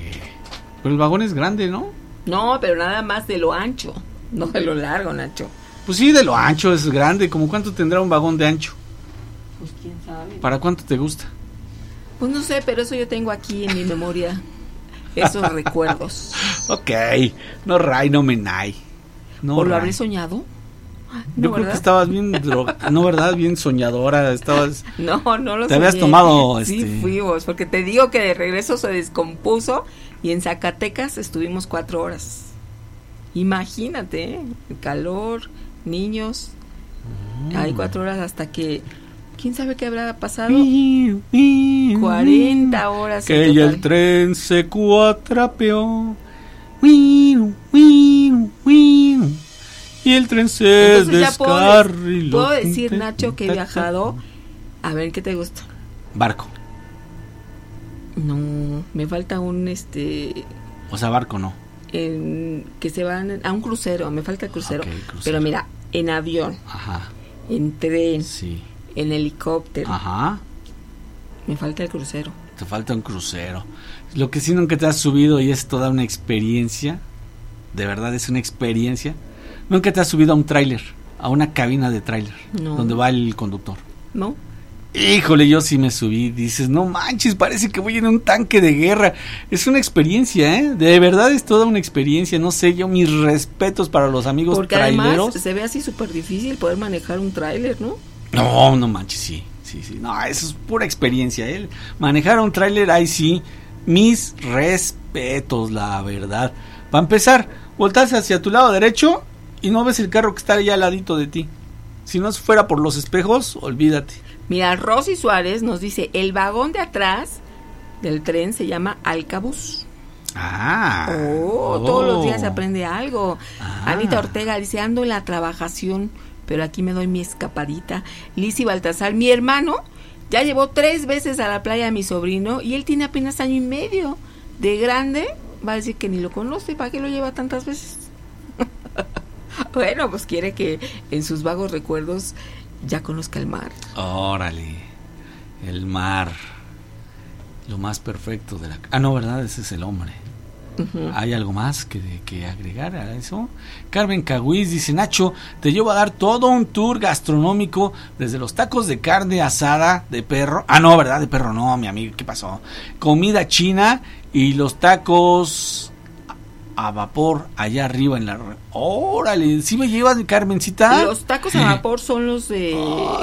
Pero el vagón es grande, ¿no? No, pero nada más de lo ancho, no de lo largo, Nacho. Pues sí, de lo ancho es grande. ¿Como cuánto tendrá un vagón de ancho? Pues quién sabe. ¿Para cuánto te gusta? Pues no sé, pero eso yo tengo aquí en mi memoria. Esos recuerdos. Ok, no ray, no menay. No ¿O lo habré soñado? Yo No, creo que estabas bien droga, no verdad, bien soñadora, estabas No, no lo Te habías tomado, Sí, este- fuimos, porque te digo que de regreso se descompuso y en Zacatecas estuvimos cuatro horas. Imagínate, ¿eh? el calor, niños. Hay cuatro horas hasta que. ¿Quién sabe qué habrá pasado? 40 horas. en que ya el tren se cuatrapeó. Y el tren se Entonces ya puedo, descarriló. puedo decir, Nacho, que he viajado. A ver, ¿qué te gusta? Barco. No, me falta un este O sea, barco no. en- que se van a un crucero, me falta el crucero. Crucero. Pero mira, en avión, Ajá. en tren, Sí. en helicóptero, Ajá. me falta el crucero. Te falta un crucero. Lo que sí nunca te has subido y es toda una experiencia. De verdad es una experiencia. Nunca te has subido a un tráiler, a una cabina de tráiler, No. donde va el conductor. ¿No? Híjole, yo sí me subí. Dices, no manches, parece que voy en un tanque de guerra. Es una experiencia, ¿eh? De verdad es toda una experiencia. No sé, yo mis respetos para los amigos Porque traileros. además se ve así súper difícil poder manejar un tráiler, ¿no? No, no manches, sí. Sí, sí. No, eso es pura experiencia. ¿eh? Manejar un tráiler, ahí sí. Mis respetos, la verdad. Para empezar, voltas hacia tu lado derecho y no ves el carro que está allá al ladito de ti. Si no fuera por los espejos, olvídate. Mira, Rosy Suárez nos dice, el vagón de atrás del tren se llama Alcabús. Ah. Oh, todos los días se aprende algo. Ah. Anita Ortega dice, ando en la trabajación, pero aquí me doy mi escapadita. Lizzy Baltasar, mi hermano, ya llevó tres veces a la playa a mi sobrino y él tiene apenas año y medio. De grande, va a decir que ni lo conoce, ¿para qué lo lleva tantas veces? bueno, pues quiere que en sus vagos recuerdos ya conozca el mar. Órale. El mar. Lo más perfecto de la... Ah, no, ¿verdad? Ese es el hombre. ¿Hay algo más que, que agregar a eso? Carmen Caguiz dice, Nacho, te llevo a dar todo un tour gastronómico desde los tacos de carne asada de perro. Ah, no, ¿verdad? De perro no, mi amigo, ¿qué pasó? Comida china y los tacos a vapor allá arriba en la... Órale, ¿sí me llevas, Carmencita? ¿Los tacos a vapor son los de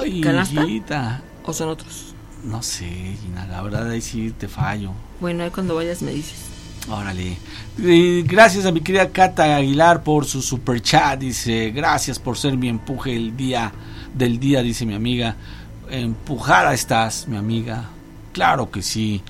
Ay, canasta hijita. o son otros? No sé, Gina, la verdad ahí sí te fallo. Bueno, ahí cuando vayas me dices. Órale. Y gracias a mi querida Cata Aguilar por su super chat. Dice, gracias por ser mi empuje el día del día, dice mi amiga. Empujada estás, mi amiga. Claro que sí.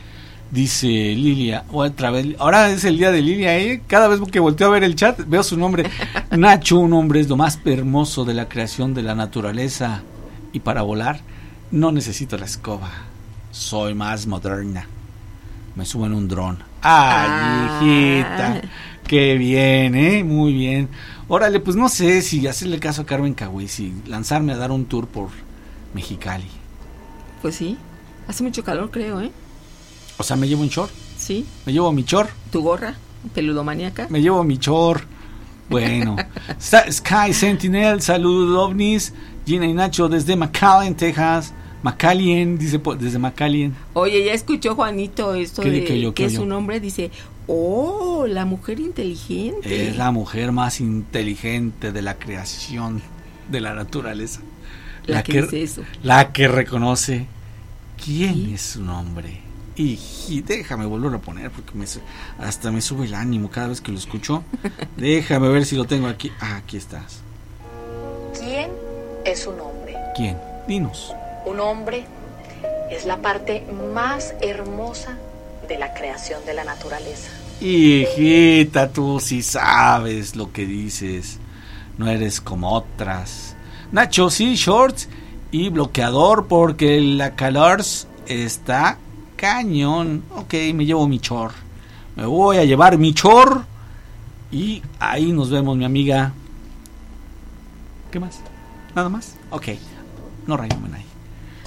Dice Lilia, otra vez. Ahora es el día de Lilia, ¿eh? Cada vez que volteo a ver el chat, veo su nombre. Nacho, un hombre es lo más hermoso de la creación de la naturaleza. Y para volar, no necesito la escoba. Soy más moderna. Me subo en un dron. ¡Ay, Ah. hijita! ¡Qué bien, eh! Muy bien. Órale, pues no sé si hacerle caso a Carmen Cahuiz y lanzarme a dar un tour por Mexicali. Pues sí, hace mucho calor creo, ¿eh? O sea, me llevo un short. Sí, Me llevo mi chor. tu gorra, peludomaníaca. Me llevo mi chor. Bueno. Sky Sentinel, saludos ovnis. Gina y Nacho desde McAllen, Texas. McAllen, dice desde McAllen. Oye, ya escuchó Juanito esto ¿Qué- de oyó, qué que es un nombre, dice, oh, la mujer inteligente. Es la mujer más inteligente de la creación de la naturaleza. La que dice eso. La que reconoce quién es su nombre. Y, y déjame volverlo a poner porque me, hasta me sube el ánimo cada vez que lo escucho. déjame ver si lo tengo aquí. Ah, aquí estás. ¿Quién es un hombre? ¿Quién? Dinos. Un hombre es la parte más hermosa de la creación de la naturaleza. Hijita, tú sí sabes lo que dices. No eres como otras. Nacho, sí, shorts y bloqueador porque la calor está cañón. Ok, me llevo mi chor. Me voy a llevar mi chor. Y ahí nos vemos, mi amiga. ¿Qué más? ¿Nada más? Ok. No rayo ahí.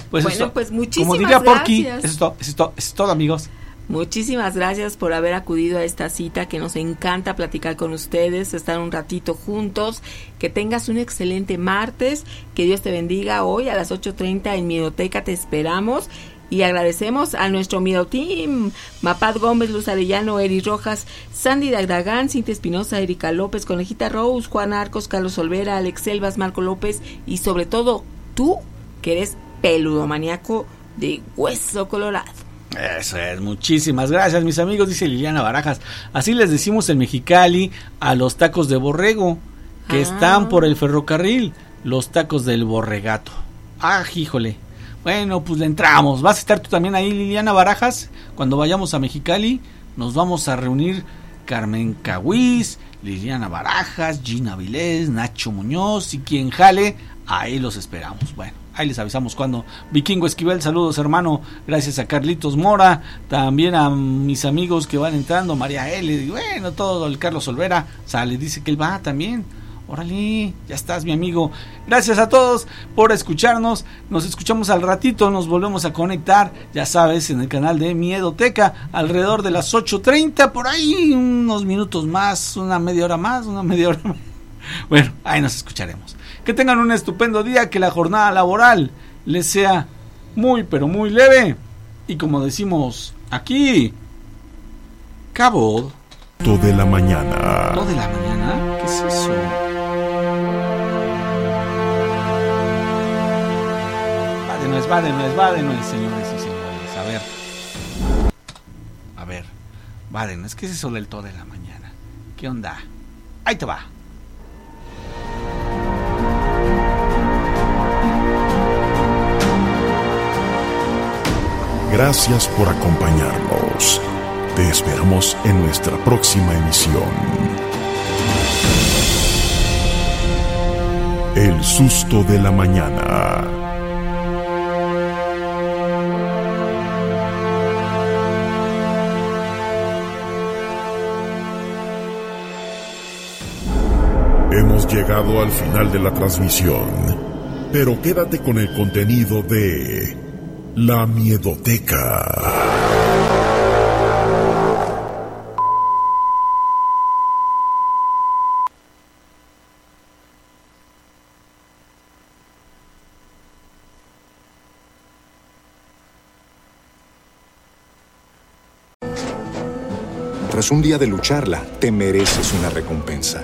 Pues bueno, eso- pues muchísimas Como diría Porky, eso es todo, eso es todo, eso es todo, amigos. Muchísimas gracias por haber acudido a esta cita que nos encanta platicar con ustedes, estar un ratito juntos, que tengas un excelente martes, que Dios te bendiga hoy a las 8.30 en Miedoteca, te esperamos y agradecemos a nuestro Miedo Team, Mapad Gómez, Luz Arellano, Eri Rojas, Sandy Dagdagán, Cintia Espinosa, Erika López, Conejita Rose, Juan Arcos, Carlos Olvera, Alex Selvas, Marco López y sobre todo tú, que eres peludomaniaco de hueso colorado. Eso es, muchísimas gracias mis amigos, dice Liliana Barajas. Así les decimos en Mexicali a los tacos de borrego, que Ah. están por el ferrocarril, los tacos del borregato. Ah, híjole. Bueno, pues le entramos. ¿Vas a estar tú también ahí, Liliana Barajas? Cuando vayamos a Mexicali, nos vamos a reunir Carmen Cahuiz, Liliana Barajas, Gina Vilés, Nacho Muñoz y quien jale, ahí los esperamos. Bueno, ahí les avisamos cuando. Vikingo Esquivel, saludos hermano, gracias a Carlitos Mora, también a mis amigos que van entrando, María L, y bueno, todo el Carlos Olvera, sale, dice que él va también. Órale, ya estás mi amigo. Gracias a todos por escucharnos. Nos escuchamos al ratito, nos volvemos a conectar, ya sabes, en el canal de Miedoteca, alrededor de las 8.30, por ahí unos minutos más, una media hora más, una media hora más. Bueno, ahí nos escucharemos. Que tengan un estupendo día, que la jornada laboral les sea muy, pero muy leve. Y como decimos aquí, cabo. Todo de la mañana. ¿Todo de la mañana? ¿Qué es eso? De nuez, señores y señores. A ver. A ver. Va de nuez. ¿Qué es eso del todo de la mañana? ¿Qué onda? Ahí te va. Gracias por acompañarnos. Te esperamos en nuestra próxima emisión. El susto de la mañana. Hemos llegado al final de la transmisión, pero quédate con el contenido de La Miedoteca. Tras un día de lucharla, te mereces una recompensa,